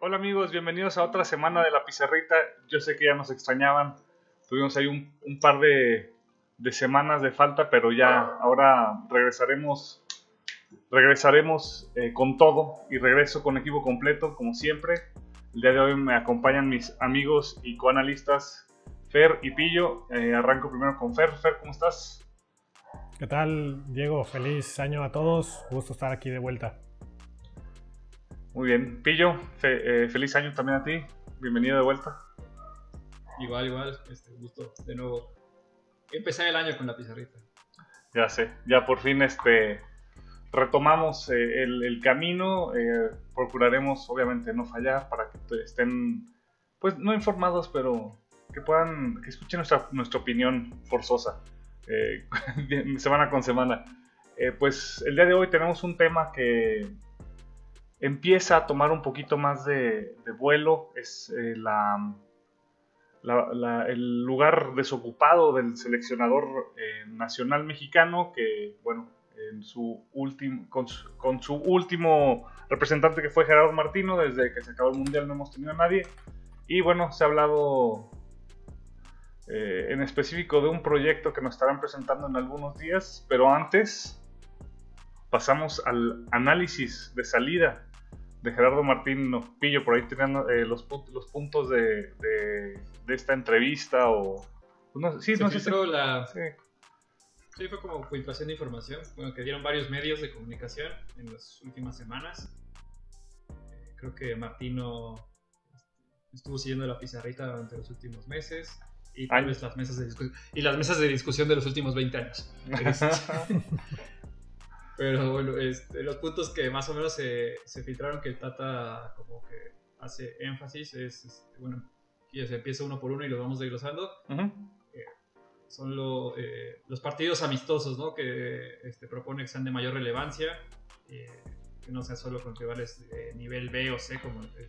Hola amigos, bienvenidos a otra semana de la pizarrita. Yo sé que ya nos extrañaban, tuvimos ahí un, par de, semanas de falta, pero ya ahora regresaremos, regresaremos eh, con todo y regreso con equipo completo como siempre. El día de hoy me acompañan mis amigos y coanalistas Fer y Pillo. Eh, arranco primero con Fer. Fer, ¿cómo estás? ¿Qué tal, Diego? Feliz año a todos. Gusto estar aquí de vuelta. Muy bien. Pillo, eh, feliz año también a ti. Bienvenido de vuelta. Igual, igual. Este, gusto de nuevo empezar el año con la pizarrita. Ya sé, ya por fin este, retomamos eh, el, camino. Eh, procuraremos, obviamente, no fallar para que estén, pues, no informados, pero que puedan, que escuchen nuestra, nuestra opinión forzosa semana con semana. pues el día de hoy tenemos un tema que empieza a tomar un poquito más de, vuelo. Es eh, la, el lugar desocupado del seleccionador eh, nacional mexicano que, bueno, en su con, su, último representante que fue Gerardo Martino, desde que se acabó el Mundial no hemos tenido a nadie. Y bueno, se ha hablado eh, en específico de un proyecto que nos estarán presentando en algunos días, pero antes pasamos al análisis de salida de Gerardo Martín Pillo, por ahí teniendo eh, los, los puntos de, de, esta entrevista o... Pues sí, no sé si... La... Sí. sí. fue como filtración de información, bueno, que dieron varios medios de comunicación en las últimas semanas. Eh, creo que Martino este, estuvo siguiendo la pizarrita durante los últimos meses y tal vez las mesas de discusión y las mesas de discusión de los últimos 20 años. Pero bueno, este, los puntos que más o menos se, se, filtraron que Tata como que hace énfasis es, este, bueno, y se empieza uno por uno y lo vamos desglosando. Eh, son lo, eh, los partidos amistosos, ¿no? Que este, propone que sean de mayor relevancia, eh, que no sea solo con rivales de nivel B o C como este,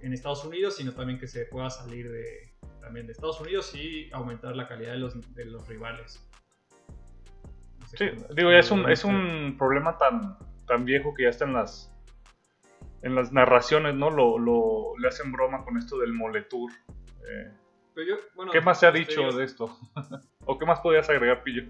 en Estados Unidos, sino también que se pueda salir de, también de Estados Unidos y aumentar la calidad de los, de los rivales. Sí, digo, es un, es un problema tan, tan viejo que ya está en las, en las narraciones, ¿no? Lo, lo le hacen broma con esto del moletour. Eh, ¿Qué más se ha este, dicho de esto? ¿O qué más podrías agregar, Pillo?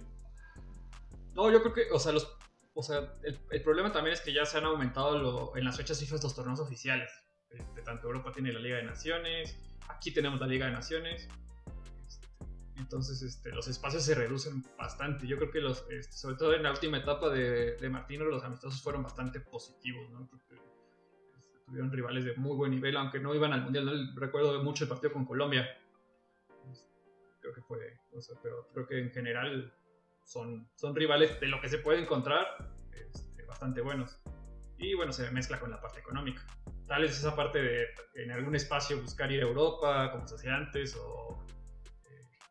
No, yo creo que, o sea, los, o sea el, problema también es que ya se han aumentado lo, en las fechas FIFA estos torneos oficiales. Este, tanto Europa tiene la Liga de Naciones, aquí tenemos la Liga de Naciones. Entonces este, los espacios se reducen bastante. Yo creo que los, este, sobre todo en la última etapa de, de, Martino, los amistosos fueron bastante positivos. ¿no? Este, tuvieron rivales de muy buen nivel, aunque no iban al Mundial. ¿no? Recuerdo mucho el partido con Colombia. Creo que fue, pero creo que en general son, son rivales de lo que se puede encontrar bastante buenos. Y bueno, se mezcla con la parte económica. Tal vez esa parte de en algún espacio buscar ir a Europa, como se hacía antes, o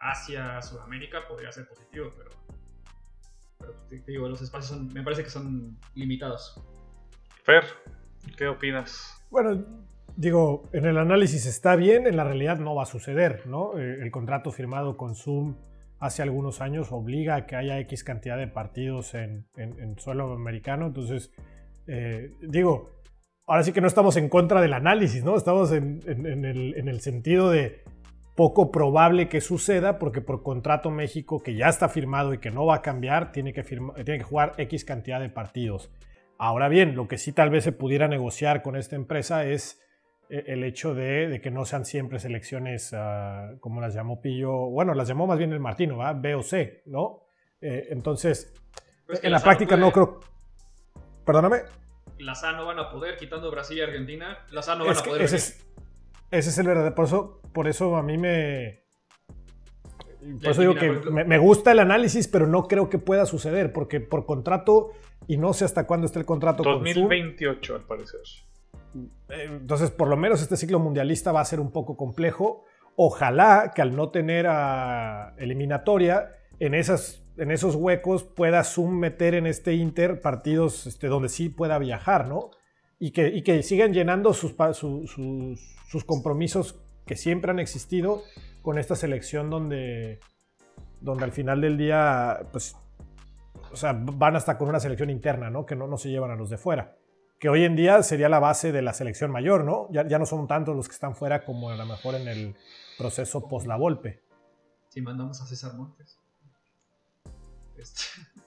Asia, Sudamérica, podría ser positivo, pero, te digo, los espacios me parece que son limitados. Fer, ¿qué opinas? Bueno, digo, en el análisis está bien, en la realidad no va a suceder, ¿no? Eh, el contrato firmado con Zoom hace algunos años obliga a que haya X cantidad de partidos en, suelo americano, entonces, eh, digo, ahora sí que no estamos en contra del análisis, ¿no? Estamos en, el, en el sentido de poco probable que suceda porque por contrato México que ya está firmado y que no va a cambiar tiene que, tiene que jugar X cantidad de partidos. Ahora bien, lo que sí tal vez se pudiera negociar con esta empresa es eh, el hecho de, que no sean siempre selecciones ah, como las llamó Pillo, bueno, las llamó más bien el Martino, ¿va? B o C, ¿no? Eh, entonces, en la práctica no creo... Perdóname. Las A no van a poder, quitando Brasil y Argentina, las A no van a poder. Ese es el verdadero. Por eso, por eso a mí me. Por eso digo que me, gusta el análisis, pero no creo que pueda suceder, porque por contrato, y no sé hasta cuándo está el contrato 2028, con al parecer. Eh, entonces, por lo menos este ciclo mundialista va a ser un poco complejo. Ojalá que al no tener a eliminatoria, en, esas, en esos huecos pueda Zoom meter en este Inter partidos este, donde sí pueda viajar, ¿no? Y que, y que sigan llenando sus, sus, sus compromisos que siempre han existido con esta selección donde, donde al final del día, pues, o sea, van hasta con una selección interna, ¿no? Que no, no se llevan a los de fuera. que hoy en día sería la base de la selección mayor, ¿no? Ya, ya no son tantos los que están fuera como a lo mejor en el proceso post la Volpe. Si mandamos a César Montes. Este.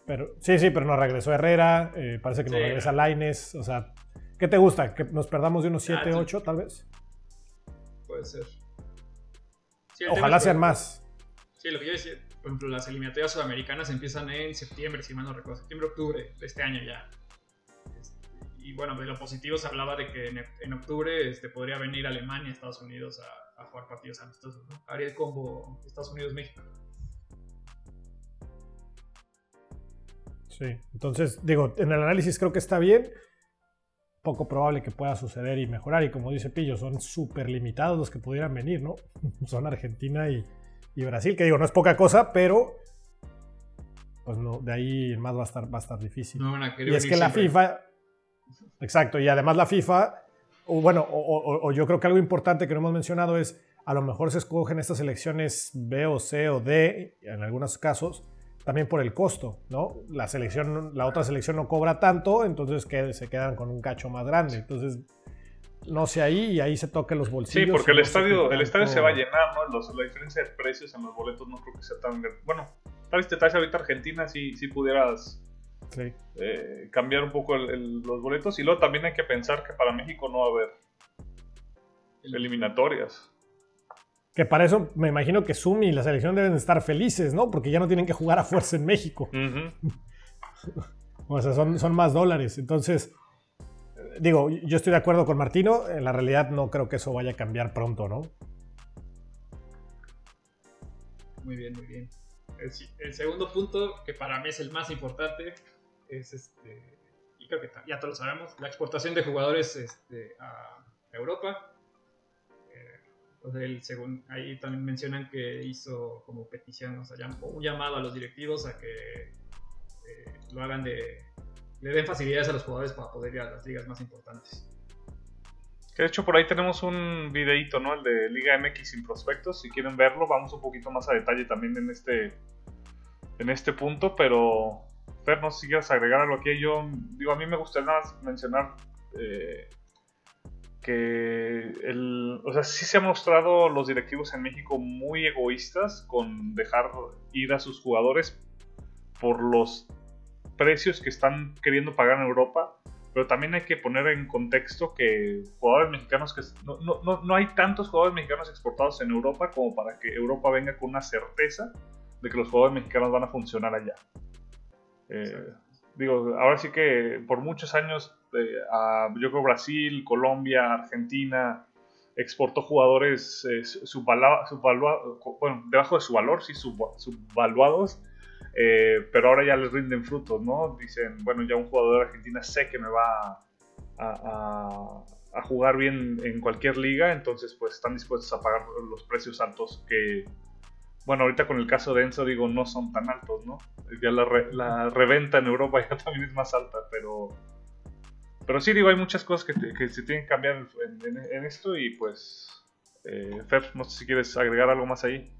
Pero, sí, sí, pero nos regresó Herrera, eh, parece que nos regresa Laines, o sea, ¿qué te gusta? ¿Que nos perdamos de unos 7, 8 tal vez? Puede ser. Ojalá sean más. Sí, lo que yo decía, por ejemplo, las eliminatorias sudamericanas empiezan en septiembre, si mal no recuerdo, septiembre, octubre de este año ya. Este, y bueno, de lo positivo se hablaba de que en, octubre este, podría venir Alemania, Estados Unidos a, jugar partidos amistosos, ¿no? Haría el combo Estados Unidos-México. Sí, entonces digo, en el análisis creo que está bien. Poco probable que pueda suceder y mejorar. Y como dice Pillo, son súper limitados los que pudieran venir, ¿no? son Argentina y, Brasil, que digo, no es poca cosa, pero pues no, de ahí más va a estar, va a estar difícil. y es que la FIFA, exacto, y además la FIFA, o bueno, o, yo creo que algo importante que no hemos mencionado es, a lo mejor se escogen estas elecciones B o C o D, en algunos casos, también por el costo, ¿no? La selección, la otra selección no cobra tanto, entonces que, se quedan con un cacho más grande. Entonces, no sé ahí y ahí se toque los bolsillos. Sí, porque el estadio, el estadio se va a llenar, ¿no? la diferencia de precios en los boletos no creo que sea tan Bueno, tal vez te traes ahorita Argentina si, si pudieras eh, cambiar un poco los boletos. Y luego también hay que pensar que para México no va a haber eliminatorias. Que para eso me imagino que Sumi y la selección deben estar felices, ¿no? Porque ya no tienen que jugar a fuerza en México. o sea, son, son más dólares. Entonces, digo, yo estoy de acuerdo con Martino. En la realidad no creo que eso vaya a cambiar pronto, ¿no? Muy bien, muy bien. El, segundo punto, que para mí es el más importante, es este, y creo que ya todos lo sabemos, la exportación de jugadores este, a Europa entonces, según ahí también mencionan que hizo como petición, o sea, un llamado a los directivos a que eh, lo hagan de. le den facilidades a los jugadores para poder ir a las ligas más importantes. Que de hecho por ahí tenemos un videito, ¿no? El de Liga MX sin prospectos. Si quieren verlo, vamos un poquito más a detalle también en este, en este punto. Pero, Fer, no sé si quieres agregar algo aquí. Yo, digo, a mí me gustaría más mencionar eh, que el, o sea, sí se han mostrado los directivos en México muy egoístas con dejar ir a sus jugadores por los precios que están queriendo pagar en Europa, pero también hay que poner en contexto que jugadores mexicanos que no, no, no hay tantos jugadores mexicanos exportados en Europa como para que Europa venga con una certeza de que los jugadores mexicanos van a funcionar allá. Eh, digo, ahora sí que por muchos años a, yo creo Brasil, Colombia, Argentina, exportó jugadores eh, bueno, debajo de su valor, sí, subvaluados, eh, pero ahora ya les rinden frutos, ¿no? Dicen, bueno, ya un jugador de Argentina sé que me va a, jugar bien en cualquier liga, entonces pues están dispuestos a pagar los precios altos que, bueno, ahorita con el caso de Enzo digo, no son tan altos, ¿no? Ya la reventa en Europa ya también es más alta, pero pero sí, digo, hay muchas cosas que, se tienen que cambiar en, esto y pues, eh, Fer, no sé si quieres agregar algo más ahí.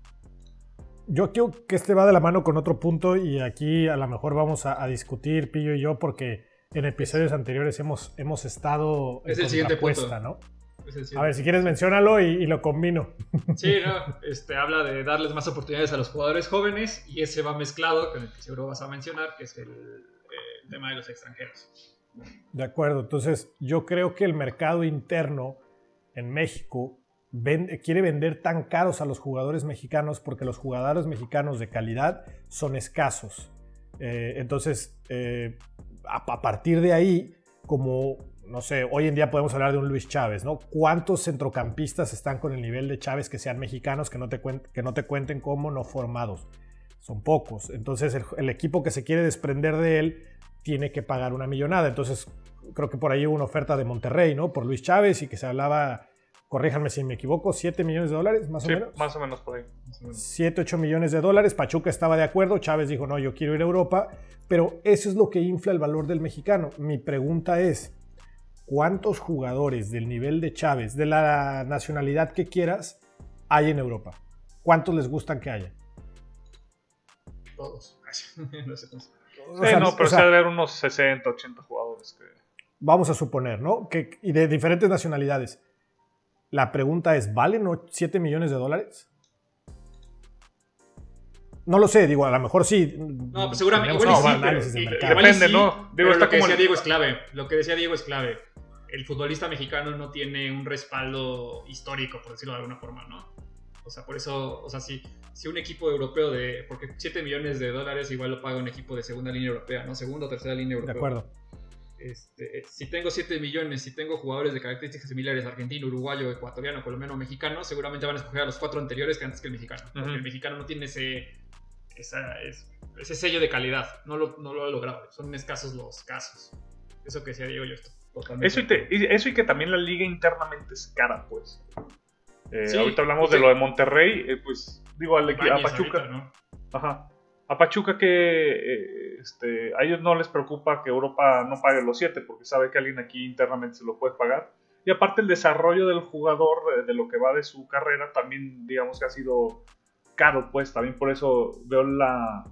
Yo creo que este va de la mano con otro punto y aquí a lo mejor vamos a, discutir, Pillo y yo, porque en episodios anteriores hemos, hemos estado es el siguiente punto. ¿no? a ver, si quieres menciónalo y, lo combino. Sí, no, este, habla de darles más oportunidades a los jugadores jóvenes y ese va mezclado con el que seguro vas a mencionar, que es el tema de los extranjeros. De acuerdo, entonces yo creo que el mercado interno en México quiere vender tan caros a los jugadores mexicanos porque los jugadores mexicanos de calidad son escasos. Eh, entonces, eh, a, partir de ahí, como, no sé, hoy en día podemos hablar de un Luis Chávez, ¿no? ¿Cuántos centrocampistas están con el nivel de Chávez que sean mexicanos que no te, que no te cuenten como no formados? Son pocos. Entonces, el equipo que se quiere desprender de él tiene que pagar una millonada. Entonces, creo que por ahí hubo una oferta de Monterrey, ¿no? Por Luis Chávez y que se hablaba, corríjanme si me equivoco, 7 millones de dólares, más o menos. Más o menos por ahí. 7, 8 millones de dólares. Pachuca estaba de acuerdo, Chávez dijo, no, yo quiero ir a Europa, pero eso es lo que infla el valor del mexicano. Mi pregunta es, ¿cuántos jugadores del nivel de Chávez, de la nacionalidad que quieras, hay en Europa? ¿Cuántos les gustan que haya? Todos. no sé no, pero o sea, haber unos 60, 80 jugadores que... vamos a suponer, ¿no? Que, y de diferentes nacionalidades. La pregunta es, ¿valen 7 millones de dólares? No lo sé, digo, a lo mejor sí. No, pues seguramente. Igual sí, Depende, ¿no? Digo, está lo que decía Diego es clave. Lo que decía Diego es clave. El futbolista mexicano no tiene un respaldo histórico, por decirlo de alguna forma, ¿no? O sea, por eso, o sea, si, si un equipo europeo de. Porque 7 millones de dólares igual lo paga un equipo de segunda línea europea, ¿no? Segunda o tercera línea europea. De acuerdo. Este, si tengo 7 millones, si tengo jugadores de características similares, argentino, uruguayo, ecuatoriano, colombiano, mexicano, seguramente van a escoger a los cuatro anteriores que antes que el mexicano. Porque el mexicano no tiene ese, ese sello de calidad, no lo, no lo ha logrado. Son escasos los casos. Eso que decía Diego, yo estoy totalmente. Eso y, eso y que también la liga internamente es cara, pues. Eh, ahorita hablamos de lo de Monterrey, eh, pues digo al a Pachuca. Ajá a Pachuca que eh, este, a ellos no les preocupa que Europa no pague los 7 porque sabe que alguien aquí internamente se lo puede pagar. Y aparte el desarrollo del jugador, eh, de lo que va de su carrera, también digamos que ha sido caro, pues también por eso veo, la,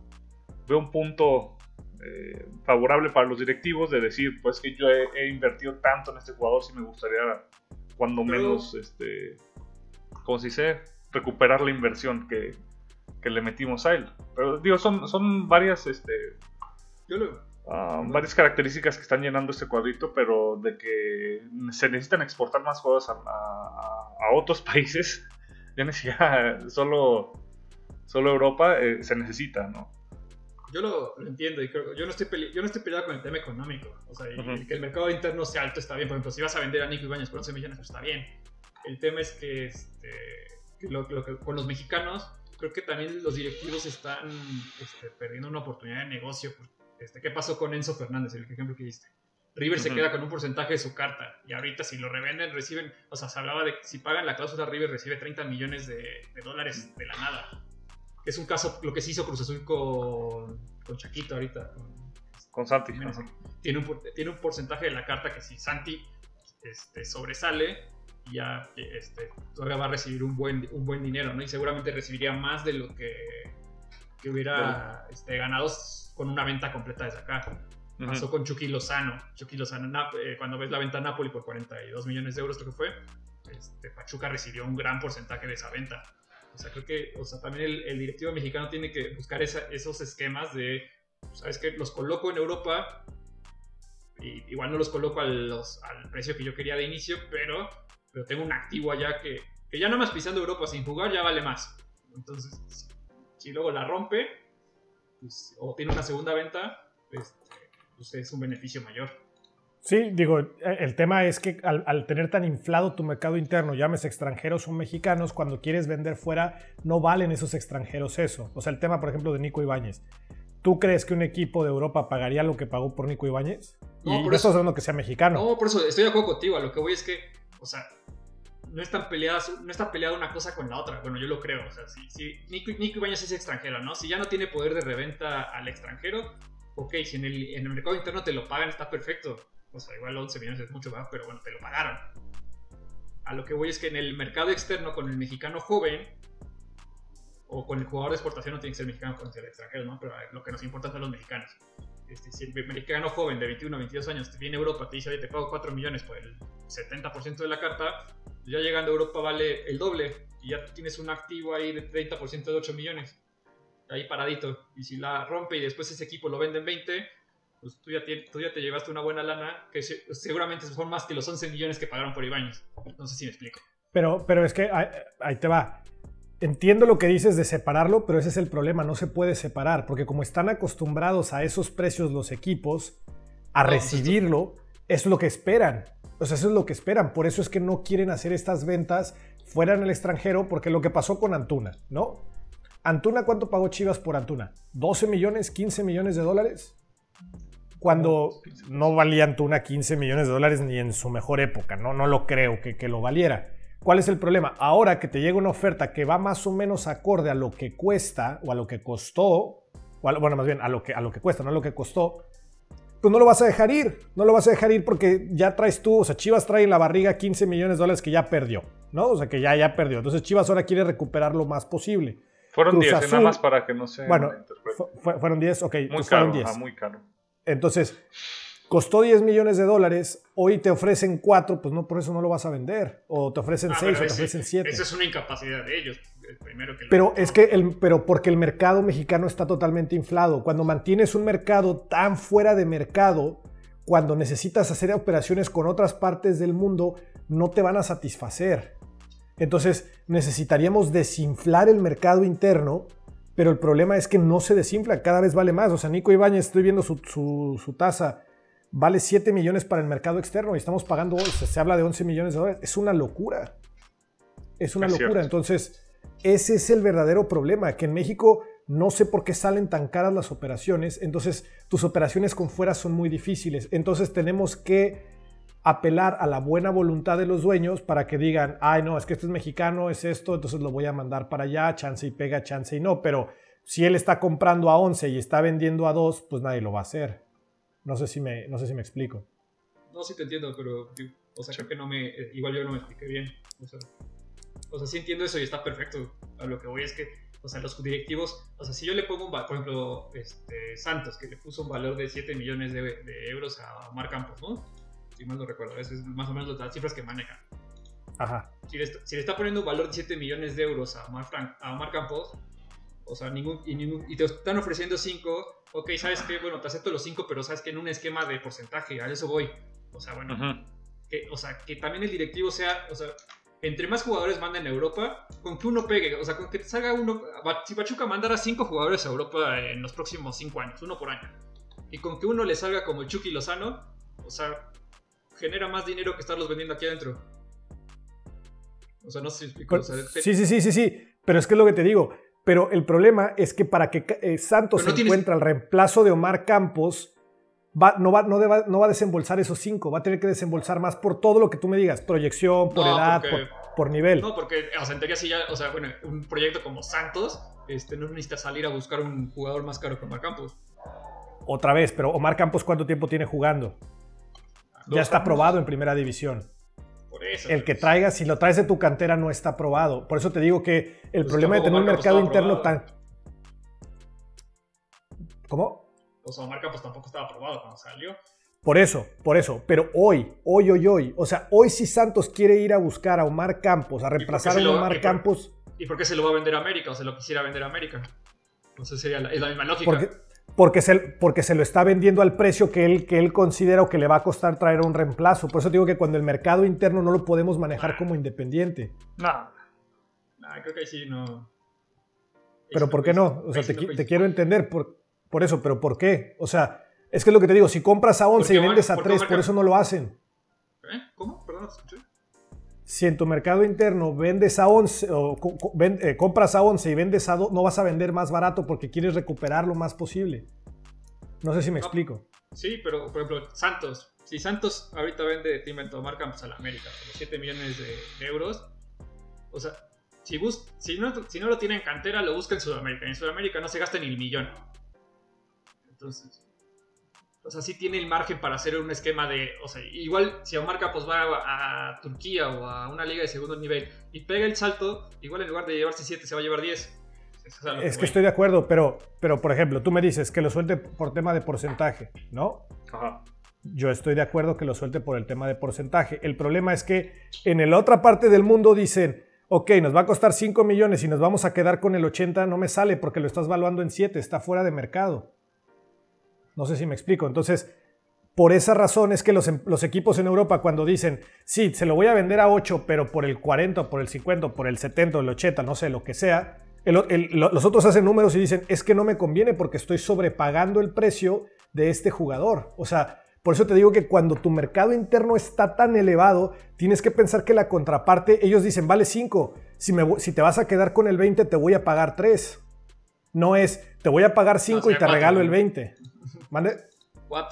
veo un punto eh, favorable para los directivos de decir, pues que yo he, invertido tanto en este jugador, si me gustaría cuando menos, este, como se dice, recuperar la inversión que, que le metimos a él. Pero digo, son, son varias, este, ah, varias características que están llenando este cuadrito, pero de que se necesitan exportar más juegos a, a, otros países, ya ni siquiera solo, solo Europa, eh, se necesita, ¿no? Yo lo, entiendo y creo, yo no estoy yo no estoy peleado con el tema económico. O sea, que el mercado interno sea alto está bien. Por ejemplo, si vas a vender a Nico Ibáñez por 11 millones, pues está bien. El tema es que, este, lo, que con los mexicanos creo que también los directivos están este, perdiendo una oportunidad de negocio. Este, ¿Qué pasó con Enzo Fernández, el ejemplo que diste? River se queda con un porcentaje de su carta y ahorita si lo revenden reciben, o sea, se hablaba de que si pagan la cláusula River recibe 30 millones de, dólares de la nada. Es un caso, lo que se hizo Cruz Azul con, con Chaquito ahorita. Con, Santi. Tiene un, tiene un porcentaje de la carta que si Santi este, sobresale, ya este, todavía va a recibir un buen, un buen dinero, ¿no? Y seguramente recibiría más de lo que, que hubiera este, ganado con una venta completa desde acá. Pasó con Chucky Lozano. Chucky Lozano, eh, cuando ves la venta a Napoli por 42 millones de euros, creo que fue, este, Pachuca recibió un gran porcentaje de esa venta. O sea, creo que o sea, también el, directivo mexicano tiene que buscar esos esquemas de, ¿sabes qué? Los coloco en Europa, y igual no los coloco al precio que yo quería de inicio, pero pero tengo un activo allá que, que ya no más pisando Europa sin jugar ya vale más. Entonces, si, luego la rompe, pues, o tiene una segunda venta, pues, pues, es un beneficio mayor. Sí, digo, el tema es que al, tener tan inflado tu mercado interno, llames extranjeros o mexicanos, cuando quieres vender fuera, no valen esos extranjeros eso. O sea, el tema, por ejemplo, de Nico Ibáñez. ¿Tú crees que un equipo de Europa pagaría lo que pagó por Nico Ibáñez? No, por eso, es lo que sea mexicano. No, por eso estoy de acuerdo contigo. A lo que voy es que, o sea, no están peleadas, está peleada una cosa con la otra. Bueno, yo lo creo. O sea, si, si Nico, Nico es extranjero, ¿no? Si ya no tiene poder de reventa al extranjero, ok, si en el, mercado interno te lo pagan, está perfecto. O sea, igual 11 millones es mucho más, pero bueno, te lo pagaron. A lo que voy es que en el mercado externo, con el mexicano joven, o con el jugador de exportación, no tiene que ser mexicano, con el extranjero, ¿no? Pero lo que nos importa son los mexicanos. Este, si el mexicano joven de 21 22 años te viene a Europa, te dice, oye, te pago 4 millones por el 70% de la carta, ya llegando a Europa vale el doble y ya tienes un activo ahí de 30% de 8 millones, ahí paradito. Y si la rompe y después ese equipo lo vende en 20, pues tú ya, te, llevaste una buena lana que seguramente son más que los 11 millones que pagaron por Ibáñez. No sé si me explico. Pero, pero es que ahí te va. Entiendo lo que dices de separarlo, pero ese es el problema, no se puede separar, porque como están acostumbrados a esos precios los equipos, a pues recibirlo, es lo que esperan. O sea, eso es lo que esperan. Por eso es que no quieren hacer estas ventas fuera en el extranjero, porque lo que pasó con Antuna, ¿no? Antuna, ¿cuánto pagó Chivas por Antuna? ¿12 millones, 15 millones de dólares? Cuando no valía Antuna 15 millones de dólares ni en su mejor época, ¿no? No lo creo que, que lo valiera. ¿Cuál es el problema? Ahora que te llega una oferta que va más o menos acorde a lo que cuesta o a lo que costó, bueno, más bien a lo que, a lo que cuesta, no a lo que costó, pues no lo vas a dejar ir. No lo vas a dejar ir porque ya traes tú, o sea, Chivas trae en la barriga 15 millones de dólares que ya perdió, ¿no? O sea, que ya, ya perdió. Entonces Chivas ahora quiere recuperar lo más posible. Fueron 10, nada más para que no se. Bueno, fueron 10, ok. Muy caro, muy caro. Entonces, costó 10 millones de dólares, hoy te ofrecen 4, pues no, por eso no lo vas a vender. O te ofrecen 6 Ah, o te ofrecen 7. Eso es una incapacidad de ellos. El Primero que Pero es que el, pero porque el mercado mexicano está totalmente inflado. Cuando mantienes un mercado tan fuera de mercado, cuando necesitas hacer operaciones con otras partes del mundo, no te van a satisfacer. Entonces necesitaríamos desinflar el mercado interno, pero el problema es que no se desinfla, cada vez vale más. O sea, Nico Ibáñez, estoy viendo su, su- su tasa, vale 7 millones para el mercado externo y estamos pagando, se, se habla de 11 millones de dólares. Es una locura. Es una Es locura. cierto. Entonces, ese es el verdadero problema, que en México no sé por qué salen tan caras las operaciones, entonces tus operaciones con fuera son muy difíciles. Entonces tenemos que apelar a la buena voluntad de los dueños para que digan, ay no, es que este es mexicano, es esto, entonces lo voy a mandar para allá, chance y pega, chance y no, pero si él está comprando a 11 y está vendiendo a 2, pues nadie lo va a hacer. No sé si me, no sé si me explico. No, sí te entiendo, pero o sea, creo que no me, igual yo no me expliqué bien. O sea, o sea, sí entiendo eso y está perfecto. A lo que voy es que, o sea, los directivos, o sea, si yo le pongo un, va- por ejemplo, este, Santos, que le puso un valor de 7 millones de, de euros a Omar Campos, ¿no? Si mal no recuerdo, es más o menos las cifras que manejan. Ajá. Si le, está, si le está poniendo un valor de 7 millones de euros a Omar, Frank- a Omar Campos, o sea, ningún, y, ningún- y te están ofreciendo 5, ok, ¿sabes qué? Bueno, te acepto los 5, pero sabes que en un esquema de porcentaje, a eso voy. O sea, bueno, que, o sea, que también el directivo sea, o sea, entre más jugadores manden a Europa, con que uno pegue, o sea, con que salga uno, si Pachuca mandara cinco jugadores a Europa en los próximos cinco años, uno por año, y con que uno le salga como el Chucky Lozano, o sea, genera más dinero que estarlos vendiendo aquí adentro. O sea, no sé si explico. o sea, te- Sí, sí, sí, sí, sí, pero es que es lo que te digo. Pero el problema es que para que eh, Santos tienes- encuentre el reemplazo de Omar Campos, va, no, va, no, deba- no va a desembolsar esos cinco, va a tener que desembolsar más por todo lo que tú me digas, proyección, por No, edad, porque- por, por nivel. No, porque, o sea, en teoría sí ya, o sea, bueno, un proyecto como Santos, este, no necesita salir a buscar un jugador más caro que Omar Campos. Otra vez, pero Omar Campos, ¿cuánto tiempo tiene jugando? Ya está aprobado en primera división. Por eso. El que pues. traigas, si lo traes de tu cantera, no está aprobado. Por eso te digo que el Pues problema de tener un Omar mercado interno aprobado. tan. ¿Cómo? O sea, Omar Campos tampoco estaba aprobado cuando salió. Por eso, por eso. Pero hoy, hoy, hoy, hoy. O sea, hoy si Santos quiere ir a buscar a Omar Campos, a reemplazar a y Omar por- Campos, ¿Y por qué se lo va a vender a América? O se lo quisiera vender a América. No sé, sería la, es la misma lógica. porque, porque, se, porque se lo está vendiendo al precio que él, que él considera o que le va a costar traer un reemplazo. Por eso digo que cuando el mercado interno no lo podemos manejar como independiente. No, Nah, creo que ahí sí no. Pero ¿por qué no no? O sea, te, te quiero entender por, por eso, pero ¿por qué? O sea, es que es lo que te digo, si compras a 11 Porque y vendes a porque 3, Omar por eso no lo hacen. ¿Eh? ¿Cómo? Perdón, escuché. Si en tu mercado interno vendes a 11 o co- co- ven- eh, compras a 11 y vendes a 2, no vas a vender más barato porque quieres recuperar lo más posible. No sé si me No. explico. Sí, pero por ejemplo, Santos. Si Santos ahorita vende, te invento, Omar Campos a la América por los 7 millones de, de euros, o sea, si, bus si, no, si no lo tiene en cantera, lo busca en Sudamérica. En Sudamérica no se gasta ni el millón. Entonces, o sea, sí tiene el margen para hacer un esquema de, o sea, igual si Omar Campos va a, a Turquía o a una liga de segundo nivel y pega el salto, igual en lugar de llevarse 7 se va a llevar 10. Eso es lo Es que estoy de acuerdo, pero, pero por ejemplo, tú me dices que lo suelte por tema de porcentaje, ¿no? ajá. Yo estoy de acuerdo que lo suelte por el tema de porcentaje. El problema es que en la otra parte del mundo dicen, ok, nos va a costar 5 millones y nos vamos a quedar con el 80, no me sale porque lo estás valuando en 7, está fuera de mercado. No sé si me explico. Entonces, por esa razón es que los, em- los equipos en Europa cuando dicen, sí, se lo voy a vender a 8, pero por el 40, por el 50, por el 70, el 80, no sé, lo que sea, el el- los otros hacen números y dicen, es que no me conviene porque estoy sobrepagando el precio de este jugador. O sea, por eso te digo que cuando tu mercado interno está tan elevado, tienes que pensar que la contraparte, ellos dicen, vale 5, si, me vo- si te vas a quedar con el 20, te voy a pagar 3. No es, te voy a pagar 5 y te regalo el 20. ¿Mande? What?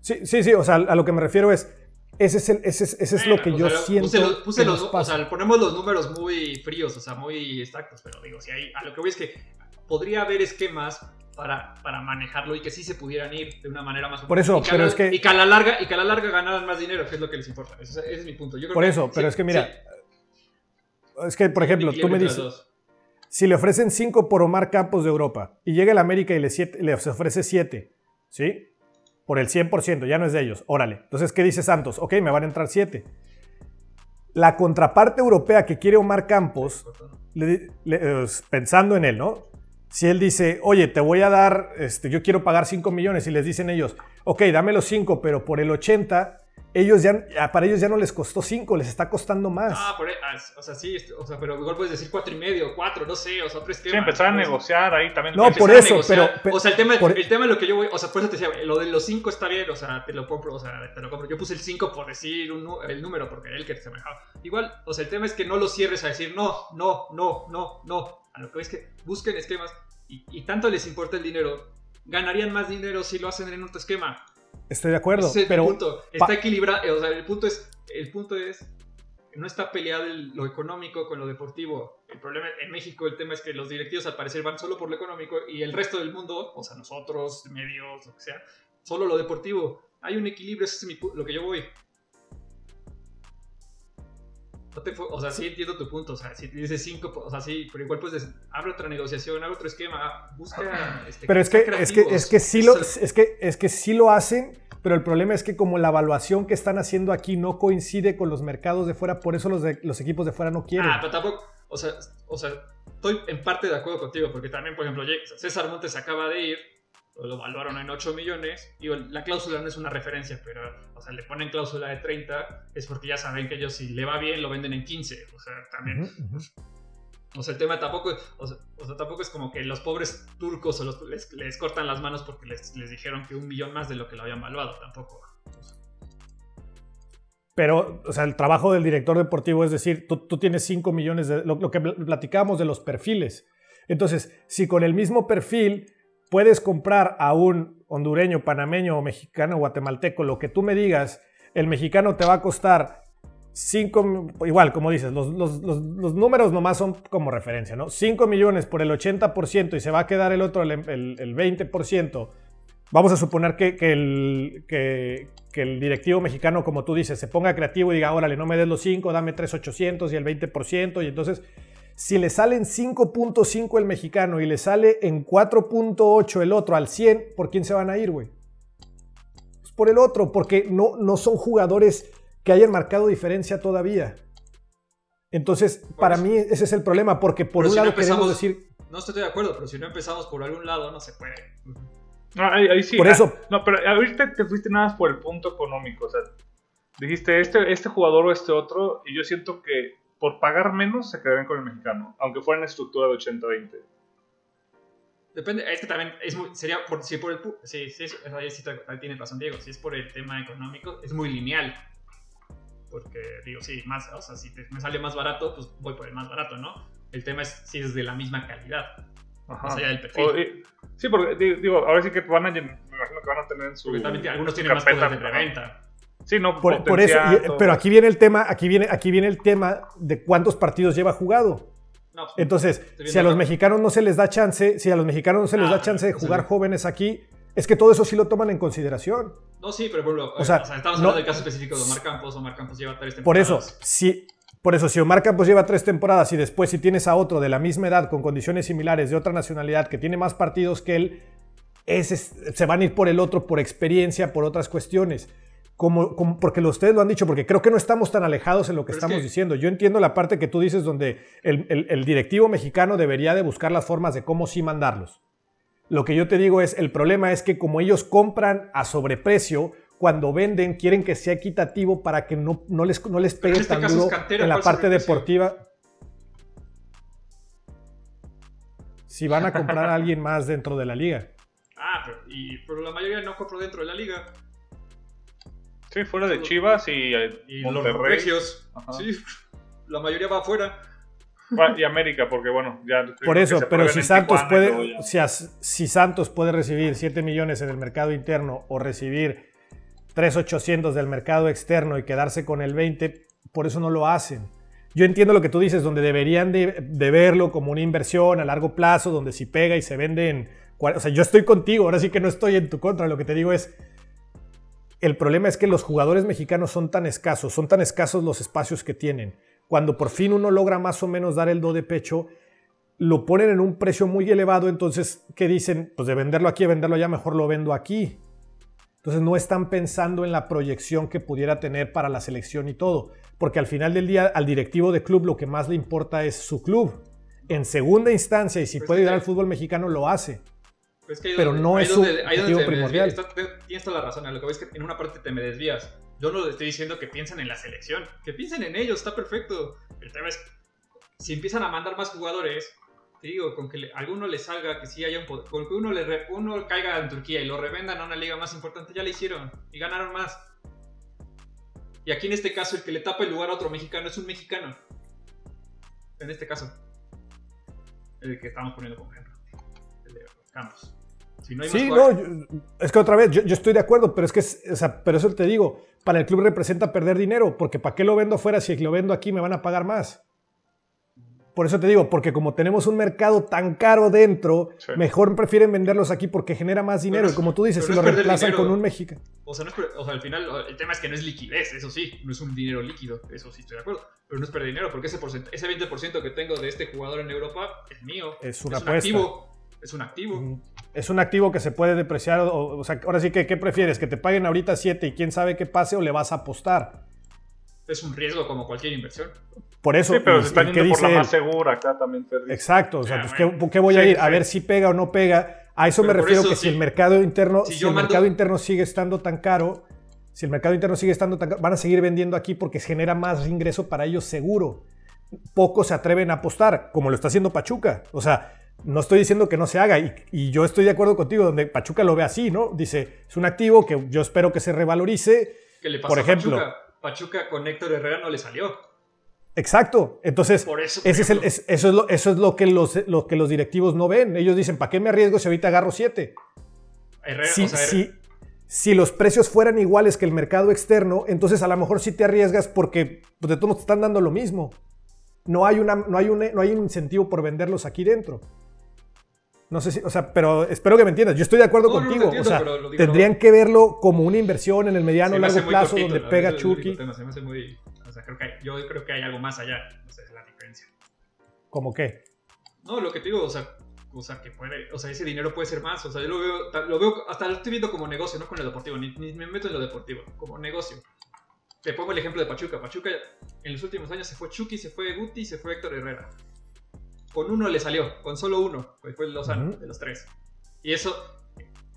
Sí, sí, sí, o sea, a lo que me refiero es, ese es, el- ese es, ese es lo que Bueno, yo o sea, siento. Puse los, puse que los- o sea, ponemos los números muy fríos, o sea, muy exactos, pero digo, si hay, a lo que voy es que podría haber esquemas para, para manejarlo y que sí se pudieran ir de una manera más Por eso, que pero la- es que- y que a la larga y que a la larga ganaran más dinero, que es lo que les importa. Ese, ese es mi punto. Yo creo Por que- eso, pero sí, es que mira, sí, es que, por ejemplo, tú me dices, si le ofrecen 5 por Omar Campos de Europa y llega el América y le, siete- le ofrece 7, ¿sí? por el 100%, ya no es de ellos, órale. Entonces, ¿qué dice Santos? Ok, me van a entrar 7. La contraparte europea que quiere Omar Campos, pensando en él, ¿no? Si él dice, oye, te voy a dar, este, yo quiero pagar 5 millones y les dicen ellos, ok, dame los 5, pero por el 80 ellos ya, para ellos ya no les costó 5, les está costando más. Ah, por, e, ah, o sea, sí, o sea, pero igual puedes decir 4 y medio, 4, no sé, o sea, otro esquema. Sí, empezar a negociar ahí también. No, por eso, pero, O sea, el tema, el tema lo que yo voy, o sea, por eso te decía, lo de los 5 está bien, o sea, te lo compro, o sea, te lo compro. Yo puse el 5 por decir un, el número, porque él que se me Igual, o sea, el tema es que no lo cierres a decir no, no, no, no, no. A lo que es que busquen esquemas y, y tanto les importa el dinero, ganarían más dinero si lo hacen en otro esquema. Estoy de acuerdo, pero punto. está equilibrado, o sea, el punto es el punto es no está peleado lo económico con lo deportivo. El problema en México el tema es que los directivos al parecer van solo por lo económico y el resto del mundo, o sea, nosotros, medios, lo que sea, solo lo deportivo. Hay un equilibrio, eso es lo que yo voy o sea, sí entiendo tu punto. O sea, si dices 5, o sea, sí, pero igual pues abre otra negociación, abre otro esquema, busca. Este, pero es que, es que, es que sí lo, es que, es que sí lo hacen, pero el problema es que como la evaluación que están haciendo aquí no coincide con los mercados de fuera, por eso los, de, los equipos de fuera no quieren. Ah, pero tampoco, o sea, o sea, estoy en parte de acuerdo contigo, porque también, por ejemplo, César Montes acaba de ir, lo evaluaron en 8 millones. y la cláusula no es una referencia, pero, o sea, le ponen cláusula de 30, es porque ya saben que ellos si le va bien lo venden en 15. O sea, también. O sea, el tema tampoco, o sea, tampoco es como que los pobres turcos o los, les, cortan las manos porque les, dijeron que un millón más de lo que lo habían valuado, tampoco. Pero, o sea, el trabajo del director deportivo es decir, tú, tienes 5 millones de. Lo, lo que platicábamos de los perfiles. Entonces, si con el mismo perfil puedes comprar a un hondureño, panameño, mexicano, guatemalteco, lo que tú me digas, el mexicano te va a costar 5, igual, como dices, los, números nomás son como referencia, ¿no? 5 millones por el 80% y se va a quedar el otro, el, 20%. Vamos a suponer que, el, que, el directivo mexicano, como tú dices, se ponga creativo y diga, órale, no me des los 5, dame 3,800 y el 20%, y entonces si le sale en 5.5 el mexicano y le sale en 4.8 el otro al 100, ¿por quién se van a ir, güey? Pues por el otro, porque no, no son jugadores que hayan marcado diferencia todavía. Entonces, para mí ese es el problema, porque por un lado queremos decir... No estoy de acuerdo, pero si no empezamos por algún lado, no se puede. No, ahí, sí. Por eso. No, pero ahorita te fuiste nada más por el punto económico. O sea, dijiste este, este jugador o este otro, y yo siento que por pagar menos se quedarían con el mexicano, aunque fuera en estructura de 80-20. Depende, es que también es muy, sería por, si por el sí, sí, ahí sí tiene razón Diego, si es por el tema económico, es muy lineal. Porque digo, sí, más, o sea, si me sale más barato, pues voy por el más barato, ¿no? El tema es si es de la misma calidad. Ajá. Más allá del perfil. sí, porque digo, ahora sí que van a, me imagino que van a tener en su. Porque también algunos tienen más poder de preventa. Sí, no, por, eso, pero aquí viene el tema, aquí viene, aquí viene el tema de cuántos partidos lleva jugado. Entonces, si a los mexicanos no se les da chance, si a los mexicanos no se les da ah, chance de jugar jóvenes aquí, es que todo eso sí lo toman en consideración. No, sí, pero por o, sea, estamos hablando del caso específico de Omar Campos. Omar Campos lleva tres temporadas. Por eso, si, por eso, si Omar Campos lleva tres temporadas y después si tienes a otro de la misma edad, con condiciones similares, de otra nacionalidad, que tiene más partidos que él, se van a ir por el otro por experiencia, por otras cuestiones como, porque ustedes lo han dicho, porque creo que no estamos tan alejados en lo que estamos diciendo. Yo entiendo la parte que tú dices donde el, directivo mexicano debería de buscar las formas de cómo sí mandarlos. Lo que yo te digo es, el problema es que como ellos compran a sobreprecio, cuando venden quieren que sea equitativo para que no, no les, no les pegue este tan duro en la parte deportiva. Si van a comprar a alguien más dentro de la liga. Ah, pero, y, pero la mayoría no compro dentro de la liga. Sí, fuera de Chivas y, eh, y los regios. Sí, la mayoría va afuera. Y América, porque bueno, ya. Por eso, pero si Santos, puede, si, si, Santos puede recibir 7 millones en el mercado interno o recibir 3,800 del mercado externo y quedarse con el 20, por eso no lo hacen. Yo entiendo lo que tú dices, donde deberían de, de verlo como una inversión a largo plazo, donde si pega y se venden. O sea, yo estoy contigo, ahora sí que no estoy en tu contra, lo que te digo es el problema es que los jugadores mexicanos son tan escasos, son tan escasos los espacios que tienen. Cuando por fin uno logra más o menos dar el do de pecho, lo ponen en un precio muy elevado, entonces, ¿qué dicen? Pues de venderlo aquí a venderlo allá, mejor lo vendo aquí. Entonces no están pensando en la proyección que pudiera tener para la selección y todo, porque al final del día al directivo de club lo que más le importa es su club. En segunda instancia, y si Pues puede ayudar al fútbol mexicano, lo hace. Que Pero donde- no es su donde- objetivo primordial. Está- tienes toda la razón. a Lo que voy es que en una parte te me desvías. Yo no le estoy diciendo que piensen en la selección. Que piensen en ellos, está perfecto. El tema es, si empiezan a mandar más jugadores, te digo, con que le- alguno le salga, que sí haya un poder, con que uno, le re- uno caiga en Turquía y lo revendan a una liga más importante, ya lo hicieron y ganaron más. Y aquí en este caso, el que le tapa el lugar a otro mexicano es un mexicano. En este caso. El que estamos poniendo como ejemplo. El de Campos. Si no hay Sí, más no, yo- es que otra vez, yo, yo estoy de acuerdo, pero es que, o sea, pero eso te digo, para el club representa perder dinero, porque ¿para qué lo vendo afuera si lo vendo aquí me van a pagar más? Por eso te digo, porque como tenemos un mercado tan caro dentro, Sí. mejor prefieren venderlos aquí porque genera más dinero. Pero y como tú dices, si no lo reemplazan dinero. con un mexicano. O sea, no es o sea, al final el tema es que no es liquidez, eso sí, no es un dinero líquido, eso sí estoy de acuerdo. Pero no es perder dinero, porque ese, ese 20% que tengo de este jugador en Europa es mío. Es una un apuesta. activo. Es un activo. Es un activo que se puede depreciar. O, o sea, ahora sí que, ¿qué prefieres? ¿Que te paguen ahorita 7 y quién sabe qué pase o le vas a apostar? Es un riesgo como cualquier inversión. Por eso, Sí, pero y- se ¿qué yendo por la más segura acá también. te digo. Exacto, o sea, Ah, pues. ¿qué, qué voy a Sí, ir? A ver si pega o no pega. A eso Pero me refiero eso, que si el mercado interno, Si el mando- mercado interno sigue estando tan caro, si el mercado interno sigue estando tan caro, van a seguir vendiendo aquí porque genera más ingreso para ellos seguro. Pocos se atreven a apostar, como lo está haciendo Pachuca. O sea, no estoy diciendo que no se haga y, y yo estoy de acuerdo contigo, donde Pachuca lo ve así, ¿no? Dice, es un activo que yo espero que se revalorice. ¿Qué le pasó Por ejemplo. a Pachuca? Pachuca con Héctor Herrera no le salió. Exacto. Entonces, Por eso, por Ese es el- ejemplo. es- eso, es lo, eso es lo que los, lo que los directivos no ven. Ellos dicen, ¿para qué me arriesgo si ahorita agarro 7? Herrera, Si, o sea, si- si los precios fueran iguales que el mercado externo, entonces a lo mejor sí te arriesgas porque pues, de todos te están dando lo mismo. No hay, una, no, hay un, no hay un incentivo por venderlos aquí dentro. No sé si, o sea, pero espero que me entiendas. Yo estoy de acuerdo No, no, no, contigo. te entiendo, o sea, digo, tendrían que verlo como una inversión en el mediano hace largo plazo cortito, donde pega el Chucky. se me hace muy, o sea, creo que hay- yo creo que hay algo más allá. No sé, es la diferencia. ¿Como qué? No, lo que te digo, o sea, o sea, que puede, o sea, ese dinero puede ser más, o sea, yo lo veo, lo veo, hasta lo estoy viendo como negocio, no con lo deportivo, ni, ni me meto en lo deportivo, como negocio. Te pongo el ejemplo de Pachuca. Pachuca en los últimos años se fue Chucky, se fue Guti, se fue Héctor Herrera. Con uno le salió, con solo uno, que fue el Lozano, de los tres. Y eso,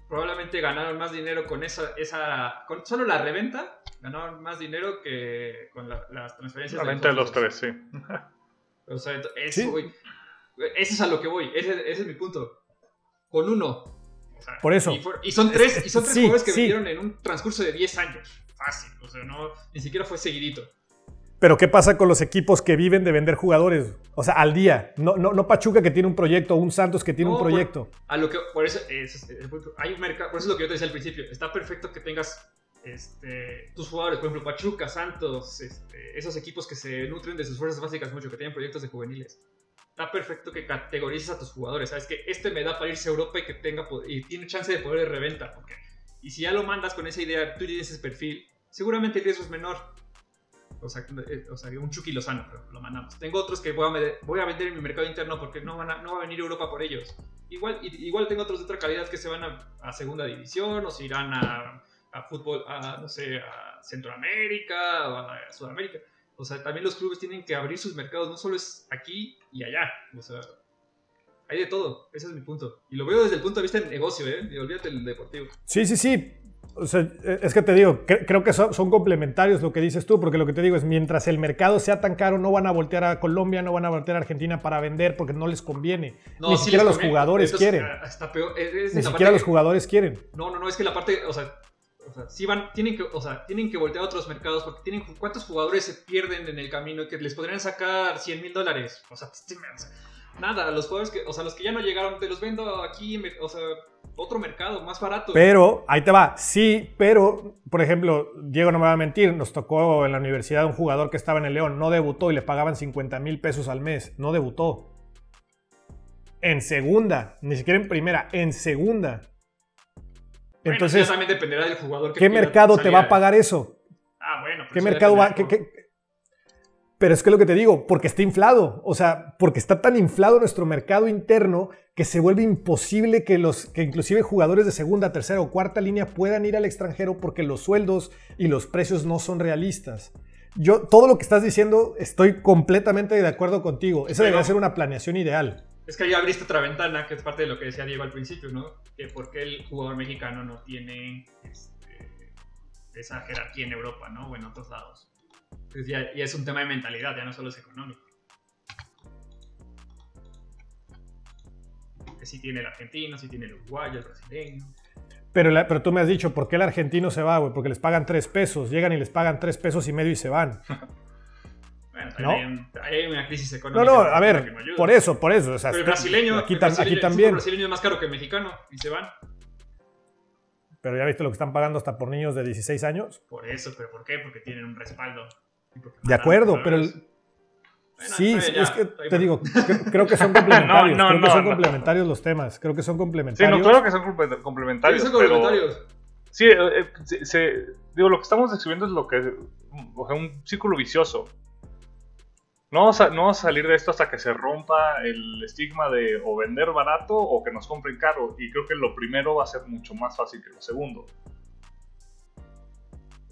probablemente ganaron más dinero con esa, esa, con solo la reventa, ganaron más dinero que con la- las transferencias. La venta de los tres, sí. o sea, ent- eso, Sí. es a lo que voy. Ese, ese es mi punto. Con uno. o sea, Por eso. Y, for- y son tres, y son tres Sí, jugadores que sí. vendieron en un transcurso de 10 años. Fácil. O sea, no, ni siquiera fue seguidito. Pero ¿qué pasa con los equipos que viven de vender jugadores? O sea, al día. No, no, no Pachuca que tiene un proyecto, o un Santos que tiene No, un proyecto. A lo que, por eso, es- es- hay un mercado, por eso es lo que yo te decía al principio. Está perfecto que tengas este, tus jugadores, por ejemplo, Pachuca, Santos, este, esos equipos que se nutren de sus fuerzas básicas mucho, que tienen proyectos de juveniles. Está perfecto que categorices a tus jugadores. Sabes que este me da para irse a Europa y que tenga y tiene chance de poder de reventa. porque- y si ya lo mandas con esa idea, tú tienes ese perfil, seguramente el riesgo es menor. O sea, eh, o sea, un Chucky Lozano, pero lo mandamos. Tengo otros que voy a, voy a vender en mi mercado interno porque no, van a- no va a venir Europa por ellos. Igual, igual tengo otros de otra calidad que se van a, a segunda división o se irán a, a fútbol, a, no sé, a Centroamérica o a Sudamérica. O sea, también los clubes tienen que abrir sus mercados, no solo es aquí y allá. O sea, hay de todo. Ese es mi punto. Y lo veo desde el punto de vista del negocio, ¿eh? Y olvídate del deportivo. Sí, sí, sí. O sea, eh, es que te digo, cre- creo que son, son complementarios lo que dices tú, porque lo que te digo es, mientras el mercado sea tan caro, no van a voltear a Colombia, no van a voltear a Argentina para vender porque no les conviene. Ni sí siquiera los conviene. jugadores Entonces, quieren. ah, Está peor. Es- es Ni siquiera los que- jugadores quieren. No, no, no, es que la parte, o sea, o sea, sí van, tienen que, o sea, tienen que voltear a otros mercados porque tienen, ¿cuántos jugadores se pierden en el camino que les podrían sacar 100 mil dólares? O sea, sí, o sea, nada, los jugadores que, o sea, los que ya no llegaron, te los vendo aquí, o sea, otro mercado, más barato. Pero, ahí te va, sí, pero, por ejemplo, Diego no me va a mentir, nos tocó en la universidad un jugador que estaba en el León, no debutó y le pagaban 50 mil pesos al mes, no debutó. En segunda, ni siquiera en primera, en segunda. Entonces, también dependerá del jugador que ¿qué mercado te va a pagar eso? Ah, bueno. pero ¿Qué mercado va? qué- Pero es que lo que te digo, porque está inflado, o sea, porque está tan inflado nuestro mercado interno que se vuelve imposible que los que inclusive jugadores de segunda, tercera o cuarta línea puedan ir al extranjero porque los sueldos y los precios no son realistas. Yo todo lo que estás diciendo estoy completamente de acuerdo contigo. Esa debería ser una planeación ideal. Es que ya abriste otra ventana, que es parte de lo que decía Diego al principio, ¿no? Que por qué el jugador mexicano no tiene este, esa jerarquía en Europa, ¿no? O en otros lados. Pues ya, es un tema de mentalidad, ya no solo es económico. Que sí tiene el argentino, sí tiene el uruguayo, el brasileño. Pero, pero tú me has dicho, ¿por qué el argentino se va, güey? Porque les pagan tres pesos. Llegan y les pagan tres pesos y medio y se van. bueno, ¿No? hay, una crisis económica. No, no, a ver, por eso, por eso. pero el brasileño, aquí, aquí también. El brasileño es más caro que el mexicano y se van. Pero ya viste lo que están pagando hasta por niños de 16 años. Por eso, pero ¿por qué? Porque tienen un respaldo. De acuerdo, pero sí, es que te digo, creo que son complementarios. creo que son complementarios los temas. Creo que son complementarios. Sí, no, creo que son complementarios. Sí, son complementarios. sí, eh, eh, digo, lo que estamos describiendo es lo que. O sea, un círculo vicioso. No vamos, a, no vamos a salir de esto hasta que se rompa el estigma de o vender barato o que nos compren caro. Y creo que lo primero va a ser mucho más fácil que lo segundo.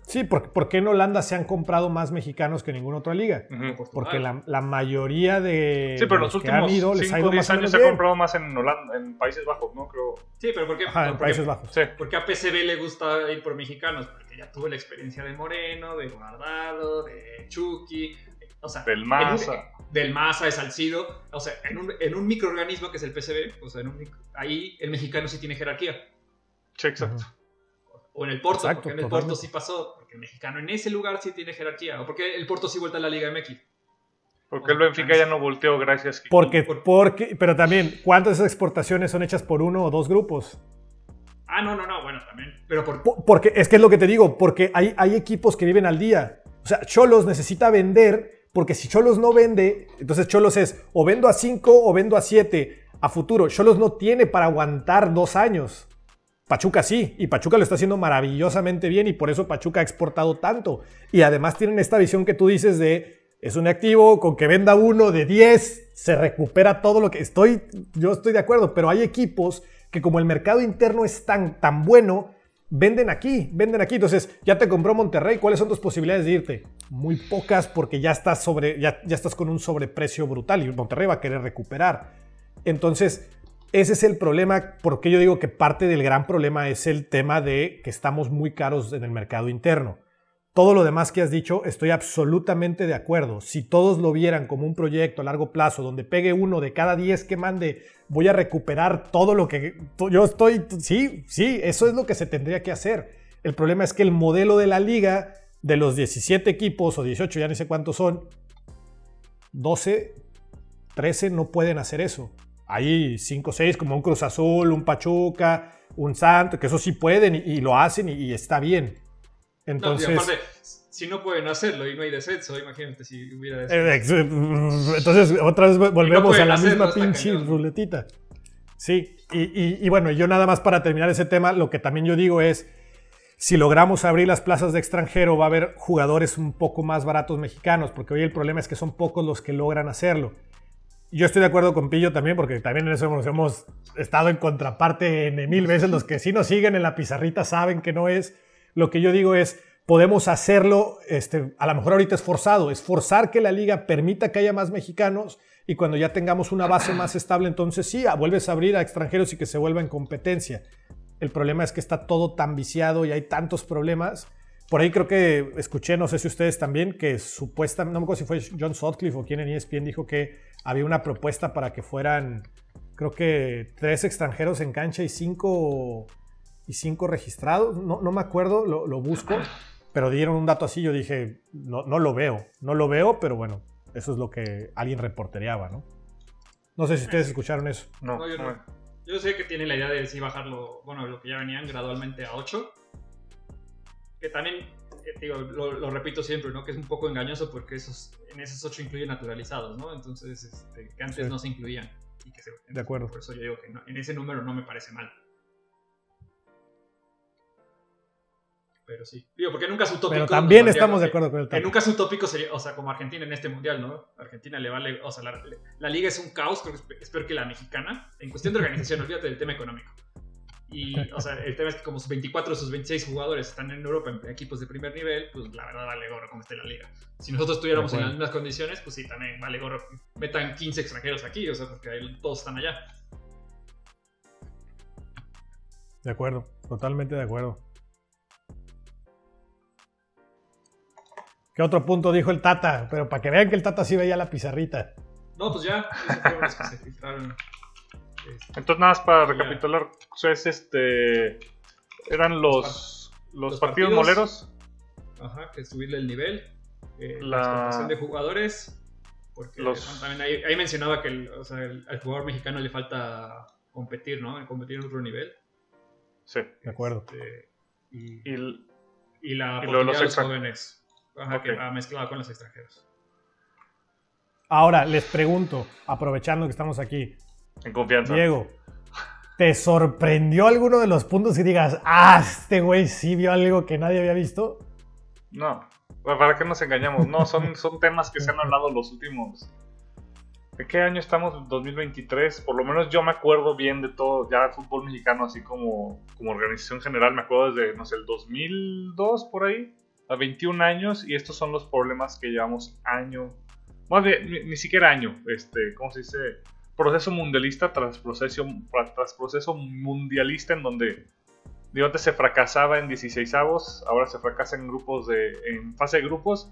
Sí, porque, porque en Holanda se han comprado más mexicanos que en ninguna otra liga. Porque la, la, mayoría de. Sí, pero los, últimos que han ido, les ha ido más años se ha comprado más en Holanda, en Países Bajos, ¿no? Creo. Sí, pero ¿por qué? en Países Bajos. Sí. Porque a PCB le gusta ir por mexicanos, porque ya tuvo la experiencia de Moreno, de Guardado, de Chucky. O sea, del Maza. del Maza, de Salcido. O sea, en un, en un microorganismo que es el PCB, o sea, en un, ahí el mexicano sí tiene jerarquía. Sí, exacto. O en el Porto, porque en el Porto sí pasó, porque el mexicano en ese lugar sí tiene jerarquía. O porque el Porto sí vuelta a la Liga MX. Porque el Benfica ya no volteó, gracias. Porque, porque, pero también, ¿cuántas de esas exportaciones son hechas por uno o dos grupos? Ah, no, no, no, bueno, también. Pero por... Porque es que es lo que te digo, porque hay, hay equipos que viven al día. O sea, Cholos necesita vender, porque si Cholos no vende, entonces Cholos es o vendo a 5 o vendo a 7 a futuro. Cholos no tiene para aguantar dos años. Pachuca sí, y Pachuca lo está haciendo maravillosamente bien y por eso Pachuca ha exportado tanto. Y además tienen esta visión que tú dices de, es un activo, con que venda uno de 10, se recupera todo lo que estoy, yo estoy de acuerdo, pero hay equipos que como el mercado interno es tan, tan bueno, venden aquí, venden aquí. Entonces, ya te compró Monterrey, ¿cuáles son tus posibilidades de irte? Muy pocas porque ya estás, sobre, ya, ya estás con un sobreprecio brutal y Monterrey va a querer recuperar. Entonces, ese es el problema, porque yo digo que parte del gran problema es el tema de que estamos muy caros en el mercado interno. Todo lo demás que has dicho, estoy absolutamente de acuerdo. Si todos lo vieran como un proyecto a largo plazo, donde pegue uno de cada 10 que mande, voy a recuperar todo lo que yo estoy... Sí, sí, eso es lo que se tendría que hacer. El problema es que el modelo de la liga, de los 17 equipos o 18, ya ni sé cuántos son, 12, 13 no pueden hacer eso. Hay 5 o 6 como un Cruz Azul, un Pachuca, un Santo, que eso sí pueden y, lo hacen y, está bien. Entonces, aparte, si no pueden hacerlo y no hay descenso, imagínate si hubiera eh, descenso. Entonces, otra vez volvemos a la misma pinche ruletita. Sí, y, y, bueno, yo nada más para terminar ese tema, lo que también yo digo es, si logramos abrir las plazas de extranjero, va a haber jugadores un poco más baratos mexicanos, porque hoy el problema es que son pocos los que logran hacerlo. Yo estoy de acuerdo con Pillo también, porque también en eso nos hemos estado en contraparte en mil veces. Los que sí nos siguen en la pizarrita saben que no es. Lo que yo digo es, podemos hacerlo, este, a lo mejor ahorita es forzado, es forzar que la liga permita que haya más mexicanos y cuando ya tengamos una base más estable, entonces sí, vuelves a abrir a extranjeros y que se vuelva en competencia. El problema es que está todo tan viciado y hay tantos problemas. Por ahí creo que escuché, no sé si ustedes también, que supuestamente, no me acuerdo si fue John Sutcliffe o quien en ESPN dijo que había una propuesta para que fueran, creo que tres extranjeros en cancha y cinco, y cinco registrados. No, no me acuerdo, lo, lo, busco, pero dieron un dato así. Yo dije, no, no lo veo, no lo veo, pero bueno, eso es lo que alguien reportereaba, ¿no? No sé si ustedes escucharon eso. No, yo no. Yo sé que tiene la idea de sí bajarlo, bueno, lo que ya venían gradualmente a 8. Que también digo, lo, repito siempre, ¿no? Que es un poco engañoso porque esos, en esos ocho incluyen naturalizados, ¿no? Entonces, este, que antes no se incluían. Y que de acuerdo. Por eso yo digo que en ese número no me parece mal. pero sí. Digo, porque nunca es utópico. Pero también estamos de que- acuerdo con el Que Tata. nunca es utópico sería, o sea, como Argentina en este mundial, ¿no? Argentina le vale, o sea, la, la liga es un caos, creo que es pe- es peor que la mexicana. En cuestión de organización, olvídate del tema económico. Y, o sea, el tema es que como sus 24 de sus 26 jugadores están en Europa en equipos de primer nivel, pues la verdad vale gorro como esté la liga. Si nosotros estuviéramos en las mismas condiciones, pues sí, también vale gorro. Metan 15 extranjeros aquí, o sea, porque todos están allá. De acuerdo, totalmente de acuerdo. ¿Qué otro punto dijo el Tata? Pero para que vean que el Tata sí veía la pizarrita. No, pues ya, esos fueron los que se filtraron. Entonces, nada más para recapitular, pues, este, eran los, los, los partidos, partidos. moleros. Ajá, que subirle el nivel. eh, La- de jugadores. Porque Los- también ahí, ahí mencionaba que el- o sea, el- al jugador mexicano le falta competir, ¿no? Competir en otro nivel. Sí. De acuerdo. Este, y, Y el- y la y lo de los de los extra- jóvenes. Ajá, que va mezclado con los extranjeros. Ahora, les pregunto, aprovechando que estamos aquí, en confianza. Diego, ¿te sorprendió alguno de los puntos que digas, ah, este güey sí vio algo que nadie había visto? No, ¿para qué nos engañamos? No, son, son temas que se han hablado los últimos... ¿De qué año estamos? 2023. Por lo menos yo me acuerdo bien de todo, ya el fútbol mexicano, así como, como organización general, me acuerdo desde, no sé, el 2002 por ahí, a 21 años, y estos son los problemas que llevamos año, más bien, ni, ni siquiera año, este, ¿cómo se dice? Proceso mundialista tras proceso, tras proceso mundialista en donde Digo, antes se fracasaba en 16 avos, ahora se fracasa en grupos de. en fase de grupos.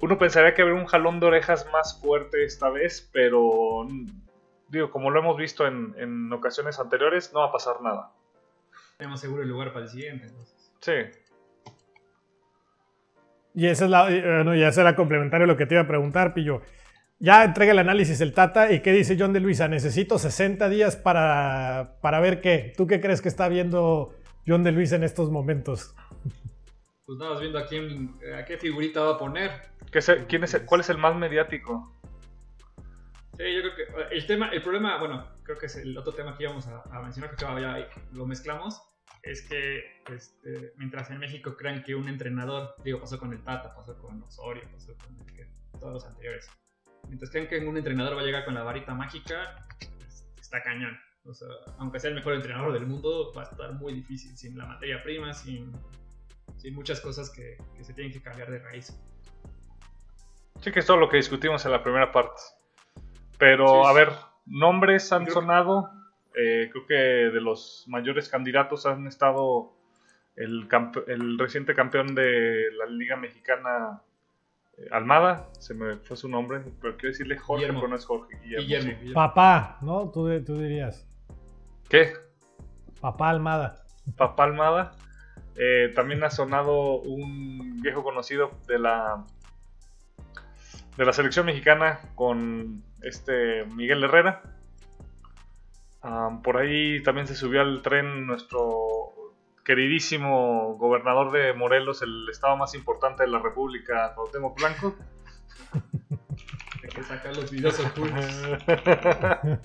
Uno pensaría que habría un jalón de orejas más fuerte esta vez, pero digo, como lo hemos visto en, en ocasiones anteriores, no va a pasar nada. Tenemos seguro el lugar para el siguiente. Entonces. Sí. Y esa es la, eh, bueno, ya será complementario a lo que te iba a preguntar, Pillo. Ya entrega el análisis el Tata y qué dice John de Luisa. Necesito 60 días para, para ver qué. ¿Tú qué crees que está viendo John de Luisa en estos momentos? Pues nada, más viendo a quién, a qué figurita va a poner. ¿Qué se- quién es el- ¿Cuál es el más mediático? Sí, yo creo que eh, el tema, el problema, bueno, creo que es el otro tema que íbamos a, a mencionar, que todavía ahí lo mezclamos, es que este, mientras en México crean que un entrenador, digo, pasó con el Tata, pasó con Osorio, pasó con el todos los anteriores, mientras crean que un entrenador va a llegar con la varita mágica, está cañón. O sea, aunque sea el mejor entrenador del mundo, va a estar muy difícil, sin la materia prima, sin, sin muchas cosas que, que se tienen que cambiar de raíz. Sí, que es todo lo que discutimos en la primera parte. Pero, Sí, a ver, nombres han Creo que- sonado. Eh, creo que de los mayores candidatos han estado el, el reciente campeón de la Liga Mexicana, Almada, se me fue su nombre, pero quiero decirle Jorge, Guillermo. pero no es Jorge. Guillermo, Guillermo, sí. Guillermo. Papá, ¿no? Tú, tú dirías. ¿Qué? Papá Almada. Papá Almada. Eh, también ha sonado un viejo conocido de la de la selección mexicana con este Miguel Herrera. Ah, por ahí también se subió al tren nuestro queridísimo gobernador de Morelos, el estado más importante de la República, Cuauhtémoc Blanco. Hay que sacar los videos ocultos.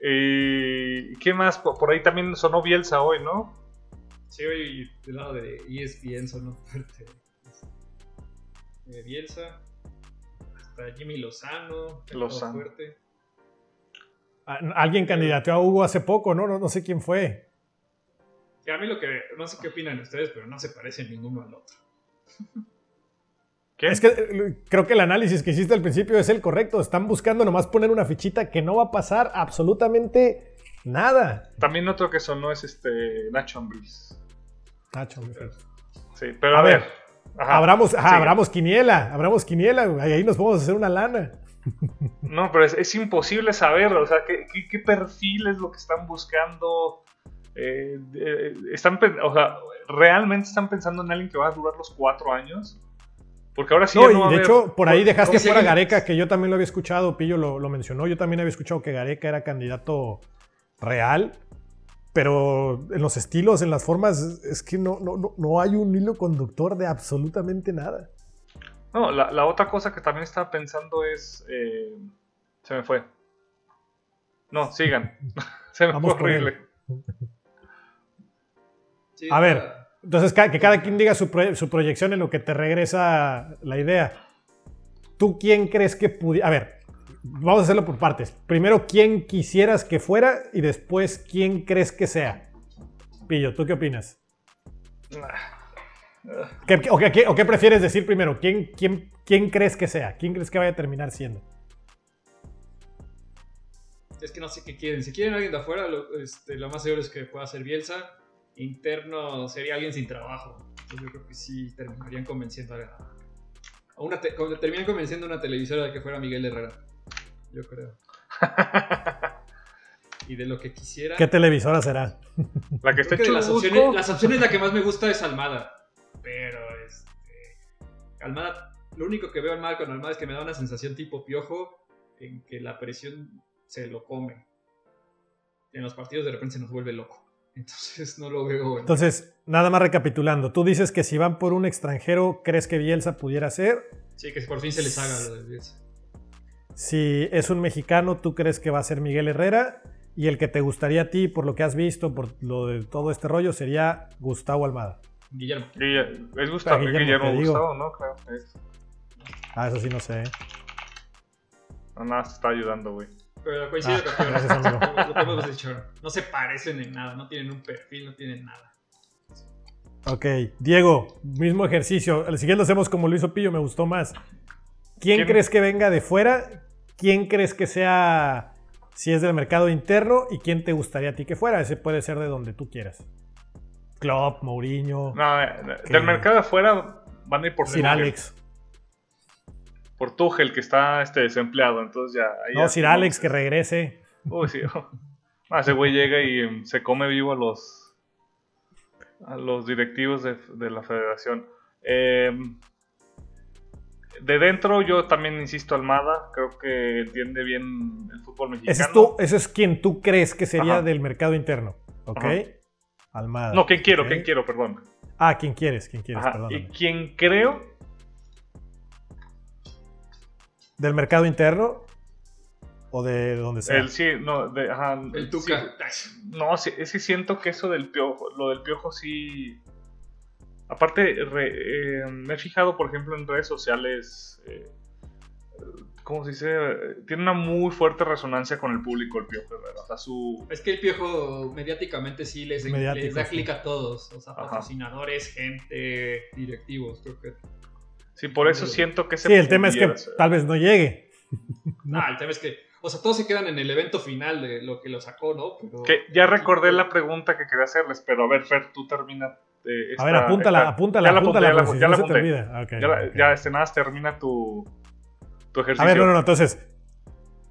y ¿qué más? Por ahí también sonó Bielsa hoy, ¿no? Sí, hoy del lado de ESPN sonó fuerte. Bielsa, hasta Jimmy Lozano, Lozano. fuerte. Ah, Alguien candidateó a Hugo hace poco, ¿no? No, no sé quién fue. Que a mí lo que, no sé qué opinan ustedes, pero no se parecen ninguno al otro. ¿Qué? Es que eh, creo que el análisis que hiciste al principio es el correcto. Están buscando nomás poner una fichita que no va a pasar absolutamente nada. También otro que sonó es este Nacho Ambriz. Nacho, perfecto. Sí, pero a, A ver. ver, Ajá, Abramos, ajá, abramos quiniela, abramos quiniela, güey, ahí nos podemos hacer una lana. No, pero es, es imposible saber, o sea, ¿qué, qué, qué perfil es lo que están buscando? Eh, eh, están, o sea, ¿realmente están pensando en alguien que va a durar los cuatro años? Porque ahora sí No, ya no va y a de haber- hecho, por ahí dejaste ¿cómo fuera a? Gareca, que yo también lo había escuchado, Pillo lo, lo mencionó, yo también había escuchado que Gareca era candidato real, pero en los estilos, en las formas, es que no, no, no, hay un hilo conductor de absolutamente nada. No, la, la otra cosa que también estaba pensando es... eh, se me fue. No, sigan. se me Vamos fue él. Sí, A ver. Entonces, que cada quien diga su, pro- su proyección en lo que te regresa la idea. ¿Tú quién crees que pudiera... A ver, vamos a hacerlo por partes. Primero, ¿quién quisieras que fuera? Y después, ¿quién crees que sea? Pillo, ¿tú qué opinas? ¿Qué- qué- o, qué, qué- o qué prefieres decir primero? ¿Quién, quién, ¿Quién crees que sea? ¿Quién crees que vaya a terminar siendo? Es que no sé qué quieren. Si quieren a alguien de afuera, lo, este, lo más seguro es que pueda ser Bielsa. Interno sería alguien sin trabajo. Entonces yo creo que sí terminarían convenciendo a, a una te- como terminan convenciendo a una televisora de que fuera Miguel Herrera. Yo creo. y de lo que quisiera. ¿Qué televisora será? La que de las opciones, las opciones la que más me gusta es Almada. Pero este. Almada. Lo único que veo mal con Almada es que me da una sensación tipo piojo en que la presión se lo come. En los partidos de repente se nos vuelve loco. Entonces no lo veo. Entonces, nada más recapitulando. Tú dices que si van por un extranjero, ¿crees que Bielsa pudiera ser? Sí, que por fin se les haga lo de Bielsa. Si es un mexicano, ¿tú crees que va a ser Miguel Herrera? Y el que te gustaría a ti, por lo que has visto, por lo de todo este rollo, sería Gustavo Almada. Guillermo. Guille- Es Gustavo, Ah, Guillermo, Guillermo. Gustavo, ¿no? Es- Ah, eso sí no sé. ¿eh? No, nada, se está ayudando, güey. Pero coincido Ah, con gracias, amigo. lo que hemos dicho. No se parecen en nada, no tienen un perfil, no tienen nada. Ok, Diego, mismo ejercicio. El siguiente lo hacemos como Luis Opillo, me gustó más. ¿Quién, ¿Quién? crees que venga de fuera? ¿Quién crees que sea, si es del mercado interno? ¿Y quién te gustaría a ti que fuera? Ese puede ser de donde tú quieras. Klopp, Mourinho, No, eh, del mercado de afuera van a ir por Sir. Alex. Por Tuchel, que está este, desempleado. Entonces ya. ahí No, ya Sir Alex, que regrese. Uy, sí. No, ese güey llega y em, se come vivo a los. a los directivos de, de la federación. Em, de dentro, yo también insisto, Almada. Creo que entiende bien el fútbol mexicano. Ese es, tú, ese es quien tú crees que sería Ajá. del mercado interno. ¿Ok? Ajá. Almada. No, ¿quién quiero? Ok. ¿Quién quiero? Perdón. Ah, ¿quién quieres? ¿Quién quieres? Ajá, Y quien creo. ¿Del mercado interno? ¿O de donde sea? El sí, no, de, ajá, El sí, Tuca. No, sí, es que siento que eso del piojo, lo del piojo sí. Aparte, re- eh, me he fijado, por ejemplo, en redes sociales. eh, ¿Cómo se dice? Tiene una muy fuerte resonancia con el público, el piojo Herrera. O sea, su. Es que el piojo mediáticamente sí les, da sí. clic a todos. O sea, Ajá. patrocinadores, gente, directivos, creo que. Sí, por eso siento que ese Sí, el tema es que tal vez no llegue. Ah, el tema es que. O sea, todos se quedan en el evento final de lo que lo sacó, ¿no? Pero, Que ya recordé la pregunta que quería hacerles, pero a ver, Fer, tú termina. eh, A ver, esta- apúntala, esta- apúntala, ya la apúntala. apunté, ya la apunté, ya no la se te apunté. olvida. Ok, Ya, la- ok. ya, este, nada, termina tu, tu ejercicio. A ver, no, no, no. Entonces,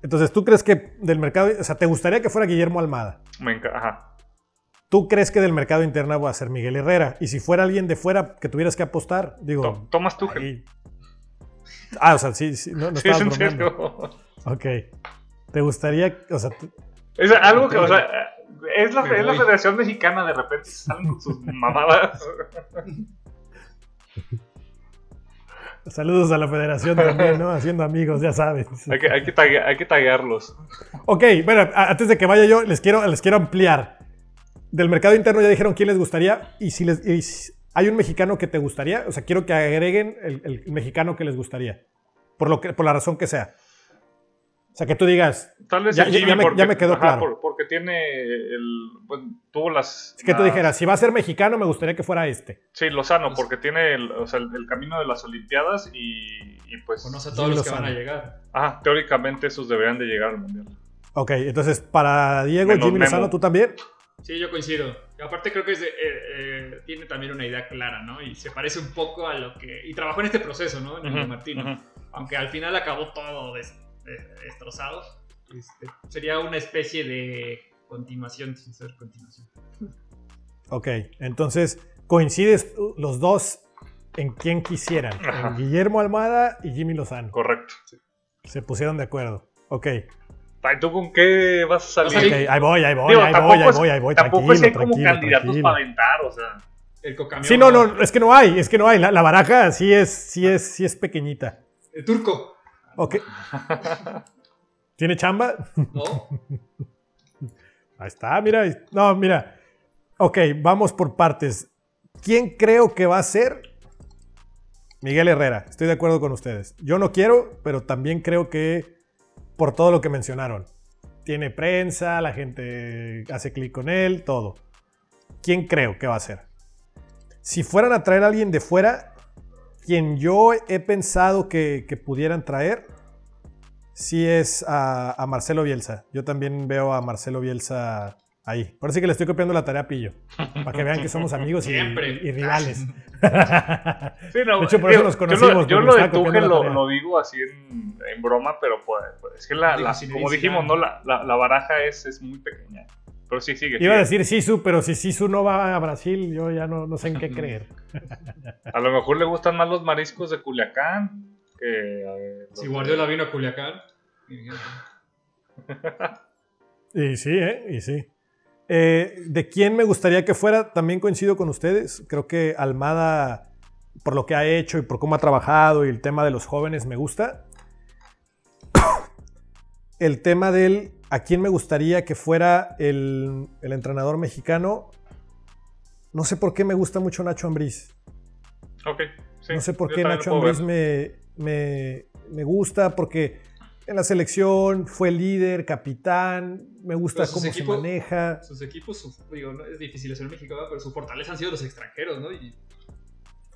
entonces, ¿tú crees que del mercado, o sea, te gustaría que fuera Guillermo Almada? Me enca- Ajá. ¿Tú crees que del mercado interno va a ser Miguel Herrera? Y si fuera alguien de fuera que tuvieras que apostar, digo. To- Tomas tú, ahí- Ah, o sea, sí, sí, no, no Sí, es en serio. Ok. ¿Te gustaría, o sea, Es algo que, o sea, es la, es la. Federación Mexicana, de repente salen con sus mamadas. saludos a la federación también, ¿no? Haciendo amigos, ya sabes. hay, que, hay, que tague- hay que taguearlos. Ok, bueno, antes de que vaya yo, les quiero, les quiero ampliar. Del mercado interno ya dijeron quién les gustaría y si les y si hay un mexicano que te gustaría, o sea, quiero que agreguen el, el mexicano que les gustaría, por lo que, por la razón que sea. O sea, que tú digas, Tal vez Ya- me- porque, ya me quedó ajá, claro. por- porque tiene el. bueno, tuvo las. que tú las- dijeras, si va a ser mexicano, me gustaría que fuera este. Sí, Lozano, porque tiene el, o sea, el, el camino de las Olimpiadas y, y pues. conoce a Sí, todos los lo que van a llegar. Ajá, teóricamente esos deberían de llegar al mundial. Ok, entonces para Diego, Menos Jimmy Memo. Lozano, ¿tú también? Sí, yo coincido. Y aparte creo que es de- eh, eh, tiene también una idea clara, ¿no? Y se parece un poco a lo que... Y trabajó en este proceso, ¿no? En el de Martino. Aunque al final acabó todo des- des- destrozado. Este, sería una especie de continuación sin ser continuación. Ok, entonces coincides los dos en quién quisieran. en. Guillermo Almada y Jimmy Lozano. Correcto. Se pusieron de acuerdo. Ok, ¿Tú con qué vas a salir? ahí voy, ahí voy, Digo, ahí voy, ahí es- voy, ahí voy. Tampoco es que hay tranquilo, como candidatos tranquilo. para aventar, o sea. El cocamión. Sí, no, no, es que no hay, es que no hay. La, la baraja sí es, sí es, sí es pequeñita. El turco. Ok. ¿Tiene chamba? ¿No? Ahí está, mira. No, mira. Ok, vamos por partes. ¿Quién creo que va a ser? Miguel Herrera, estoy de acuerdo con ustedes. Yo no quiero, pero también creo que por todo lo que mencionaron. Tiene prensa, la gente hace clic con él, todo. ¿Quién creo que va a ser? Si fueran a traer a alguien de fuera, quien yo he pensado que, pudieran traer, sí es a, Marcelo Bielsa. Yo también veo a Marcelo Bielsa ahí. Por eso que le estoy copiando la tarea a Pillo. Para que vean que somos amigos y, rivales. sí, no, de hecho, por eso nos conocimos. Yo, lo, de Tuchel lo, digo así en, broma, pero pues, pues es que la, como dijimos, ¿no? La, baraja es, es muy pequeña. Pero sí, sigue. Iba a decir Sisu, pero si Sisu no va a Brasil, yo ya no, no sé en qué creer. a lo mejor le gustan más los mariscos de Culiacán que. si Guardiola vino a Culiacán. y sí, ¿eh? Y sí. Eh, ¿De quién me gustaría que fuera? También coincido con ustedes. Creo que Almada, por lo que ha hecho y por cómo ha trabajado y el tema de los jóvenes, me gusta. el tema del ¿A quién me gustaría que fuera el, entrenador mexicano? No sé por qué me gusta mucho Nacho Ambriz. Ok, No sé por qué Nacho Ambriz me, me, gusta, porque en la selección fue líder, capitán, me gusta cómo se maneja. Sus equipos, digo, es difícil ser México, pero su fortaleza han sido los extranjeros, ¿no?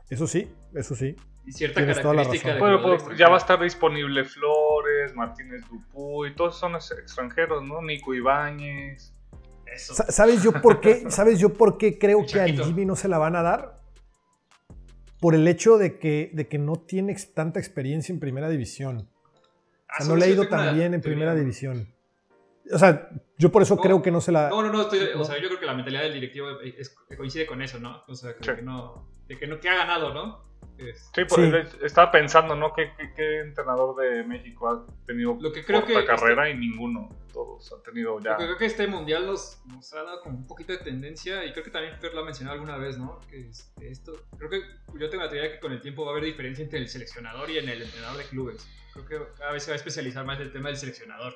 Eso sí, eso sí y cierta característica de ya va a estar disponible Flores, Martínez Dupuy, todos son extranjeros, ¿no? Nico Ibáñez. ¿Sabes yo por qué? ¿Sabes yo por qué creo que a Jimmy no se la van a dar? Por el hecho de que, de que no tiene tanta experiencia en primera división. O sea, ah, no le ha ido tan bien en primera división. O sea, yo por eso creo que no se la. No, no, no, estoy, o sea, yo creo que la mentalidad del directivo coincide con eso, ¿no? O sea, que, no, de que no, que ha ganado, ¿no? Sí, pues, estaba pensando, ¿no? ¿Qué, entrenador de México ha tenido lo que creo que carrera y ninguno? Todos han tenido ya. Lo que creo que este mundial nos, ha dado como un poquito de tendencia y creo que también Fer lo ha mencionado alguna vez, ¿no? Que esto, creo que yo tengo la teoría que con el tiempo va a haber diferencia entre el seleccionador y en el entrenador de clubes. Creo que cada vez se va a especializar más el tema del seleccionador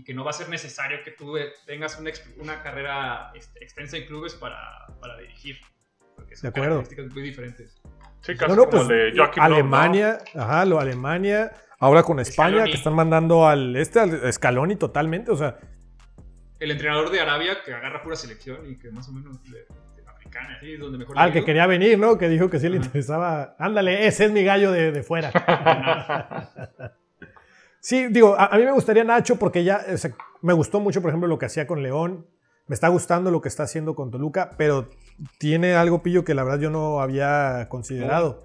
y que no va a ser necesario que tú tengas una, una carrera este, extensa en clubes para, para dirigir. Porque son características muy diferentes. Sí, casi no, pues, de Alemania, ajá, lo Alemania, ahora con España, que están mandando al este, al Scaloni totalmente, o sea. El entrenador de Arabia que agarra pura selección y que más o menos le, africana, así donde mejor. Al que quería venir, ¿no? Que dijo que sí le interesaba. Ándale, ese es mi gallo de, de fuera. sí, digo, a, mí me gustaría Nacho porque ya me gustó mucho, por ejemplo, lo que hacía con León. Me está gustando lo que está haciendo con Toluca, pero tiene algo pillo que la verdad yo no había considerado.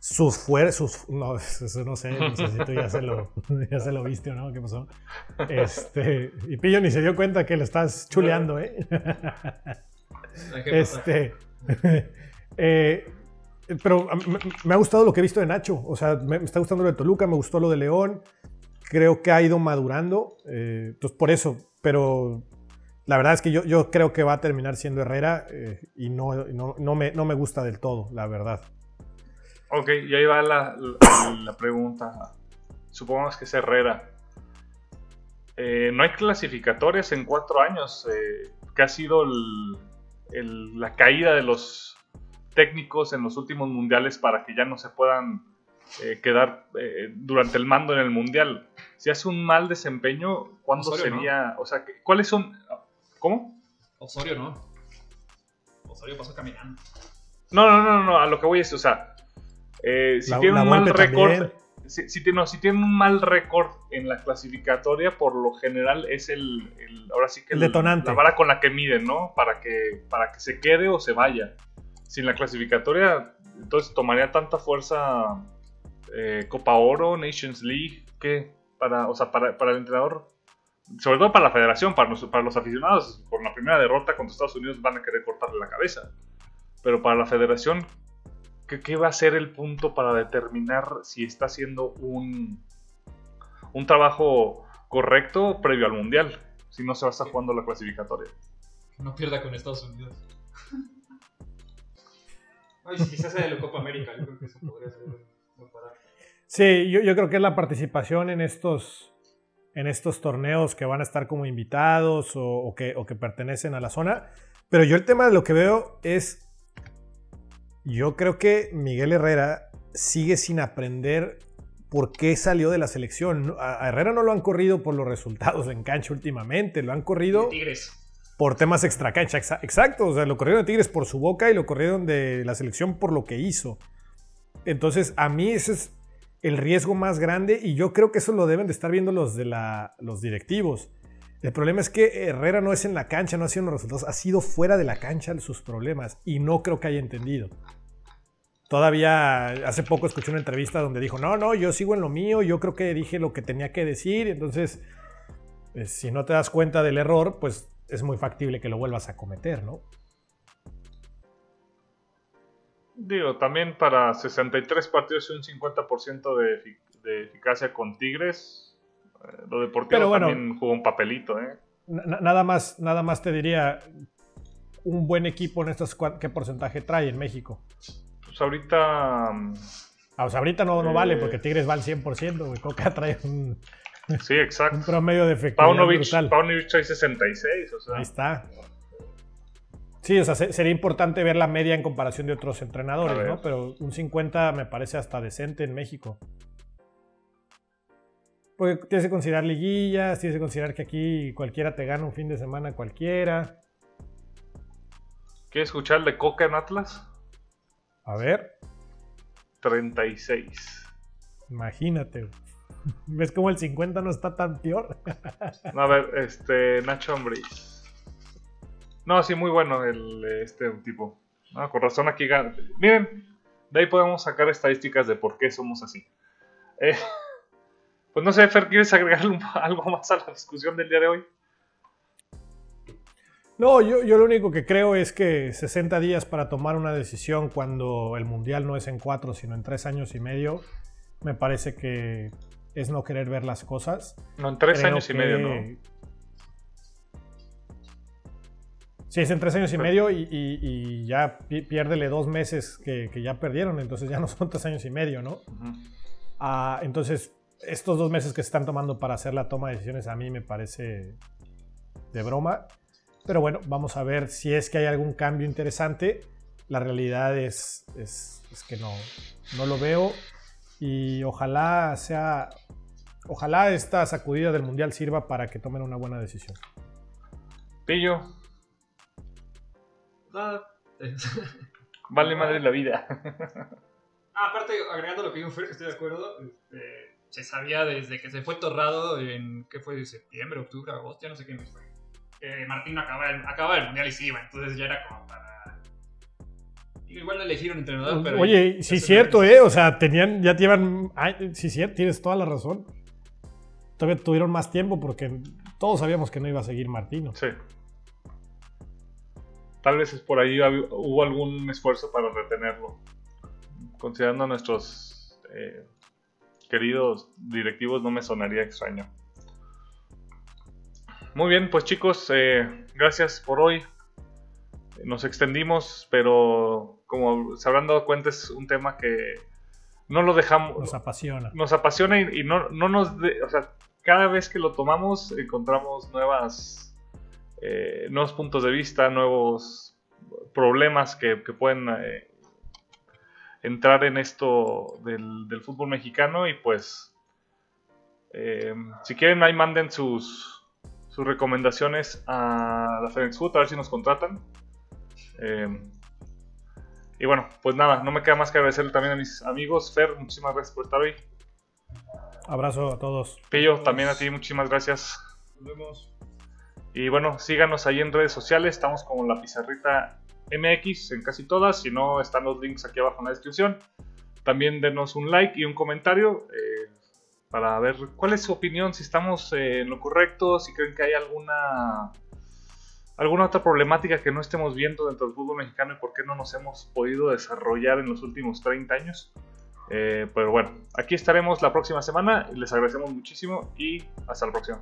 Sus fuerzas, no, eso no sé, necesito ya se lo, ya se lo viste o no, ¿qué pasó? Este, y Pillo ni se dio cuenta que le estás chuleando, ¿eh? Este, eh, pero me, ha gustado lo que he visto de Nacho, o sea, me, está gustando lo de Toluca, me gustó lo de León, creo que ha ido madurando, eh, entonces por eso, pero la verdad es que yo, yo creo que va a terminar siendo Herrera eh, y no, no, me, no me gusta del todo, la verdad. Ok, y ahí va la, la, pregunta. Supongamos que es Herrera. Eh, no hay clasificatorias en cuatro años, eh, que ha sido la caída de los técnicos en los últimos mundiales para que ya no se puedan quedar durante el mando en el mundial. Si hace un mal desempeño, ¿cuándo sería? O sea, ¿cuáles son? ¿Cómo? Osorio no. Osorio pasó caminando. No, no, no, no, a lo que voy es, o sea, eh, si tiene un mal récord, si, si, tiene, si, tiene un mal récord en la clasificatoria, por lo general es el, ahora sí que el, detonante. la vara con la que miden, ¿no? Para que, para que se quede o se vaya. Sin la clasificatoria, entonces tomaría tanta fuerza eh, Copa Oro, Nations League, que para, o sea, para, para el entrenador sobre todo para la federación, para los, para los aficionados, con la primera derrota contra Estados Unidos van a querer cortarle la cabeza. Pero para la federación, ¿qué, va a ser el punto para determinar si está haciendo un, un trabajo correcto previo al Mundial? Si no se va a estar jugando la clasificatoria. No pierda con Estados Unidos. Ay, si quizás sea de la Copa América, yo creo que eso podría ser Sí, yo, yo creo que es la participación en estos en estos torneos que van a estar como invitados o, que, pertenecen a la zona. Pero yo el tema de lo que veo es Yo creo que Miguel Herrera sigue sin aprender por qué salió de la selección. A Herrera no lo han corrido por los resultados en cancha últimamente, lo han corrido Tigres. por temas extracancha. Exa- Exacto, o sea, lo corrieron de Tigres por su boca y lo corrieron de la selección por lo que hizo. Entonces, a mí ese es el riesgo más grande y yo creo que eso lo deben de estar viendo los, de la, los directivos. El problema es que Herrera no es en la cancha, no ha sido en los resultados, ha sido fuera de la cancha sus problemas y no creo que haya entendido. Todavía hace poco escuché una entrevista donde dijo, no, no, yo sigo en lo mío, yo creo que dije lo que tenía que decir, entonces, eh, si no te das cuenta del error, pues es muy factible que lo vuelvas a cometer, ¿no? Digo, también para 63 partidos y un 50% de, de eficacia con Tigres, eh, lo deportivo bueno. también jugó un papelito, ¿eh? Na- nada, más, nada más te diría, un buen equipo en estos, cua- ¿qué porcentaje trae en México? Pues ahorita, mm, Ah, sea, ahorita no, no Eh. vale porque Tigres va al 100%, güey. Coca trae un, sí, un exacto. promedio de efectividad Paunovic, brutal. Paunovic trae 66, o sea, Ahí está. Sí, o sea, se- sería importante ver la media en comparación de otros entrenadores. ¿no? Pero un 50 me parece hasta decente en México. Porque tienes que considerar liguillas, tienes que considerar que aquí cualquiera te gana un fin de semana cualquiera. ¿quieres escuchar de Coca en Atlas? A ver, 36. imagínate. ¿Ves cómo el 50 no está tan peor? No, a ver, este, Nacho Ambriz. No, sí, muy bueno el, este tipo. No, con razón aquí gana. Miren, de ahí podemos sacar estadísticas de por qué somos así. Eh, pues no sé, Fer, ¿quieres agregar algo más a la discusión del día de hoy? No, yo, yo lo único que creo es que 60 días para tomar una decisión cuando el Mundial no es en cuatro, sino en tres años y medio, me parece que es no querer ver las cosas. No, en tres Creo años y medio, ¿no? Sí, es en tres años y medio y, y- y ya pi- piérdele dos meses que, que ya perdieron, entonces ya no son tres años y medio, ¿no? Ujú. Ah, entonces, estos dos meses que se están tomando para hacer la toma de decisiones a mí me parece de broma. Pero bueno, vamos a ver si es que hay algún cambio interesante. La realidad es, es, es que no, no lo veo y ojalá sea, ojalá esta sacudida del Mundial sirva para que tomen una buena decisión. Pillo, Nada. vale madre la vida. Ah, aparte, agregando lo que dijo Fer, que estoy de acuerdo, este, se sabía desde que se fue torrado en, ¿qué fue? ¿Septiembre, octubre, agosto? Ya no sé qué mes fue. Que Martín no acababa el, acababa el mundial y se iba, entonces ya era como para... Igual no elegir un entrenador, pero... Oye, ya sí cierto. ¿eh? O sea, tenían, ya llevan, ay, sí cierto, tienes toda la razón. Todavía tuvieron más tiempo porque todos sabíamos que no iba a seguir Martino. Sí. Tal vez es por ahí hubo algún esfuerzo para retenerlo. Considerando a nuestros eh, queridos directivos, no me sonaría extraño. Muy bien, pues chicos, eh, gracias por hoy. Nos extendimos, pero como se habrán dado cuenta, es un tema que no lo dejamos Nos apasiona. nos apasiona y, y no, no nos... de- o sea, cada vez que lo tomamos encontramos nuevas... eh, nuevos puntos de vista, nuevos problemas que, que pueden eh, entrar en esto del, del fútbol mexicano y pues... eh, si quieren ahí manden sus, sus recomendaciones a la FedEx Food a ver si nos contratan. Y bueno, pues nada, no me queda más que agradecerle también a mis amigos. Fer, muchísimas gracias por estar hoy. Abrazo a todos. Pillo, también a ti, muchísimas gracias. Nos vemos. Y bueno, síganos ahí en redes sociales, estamos como la pizarrita MX en casi todas, si no están los links aquí abajo en la descripción. También denos un like y un comentario eh, para ver cuál es su opinión, si estamos eh, en lo correcto, si creen que hay alguna alguna otra problemática que no estemos viendo dentro del fútbol mexicano y por qué no nos hemos podido desarrollar en los últimos 30 años. Eh, pero bueno, aquí estaremos la próxima semana, les agradecemos muchísimo y hasta la próxima.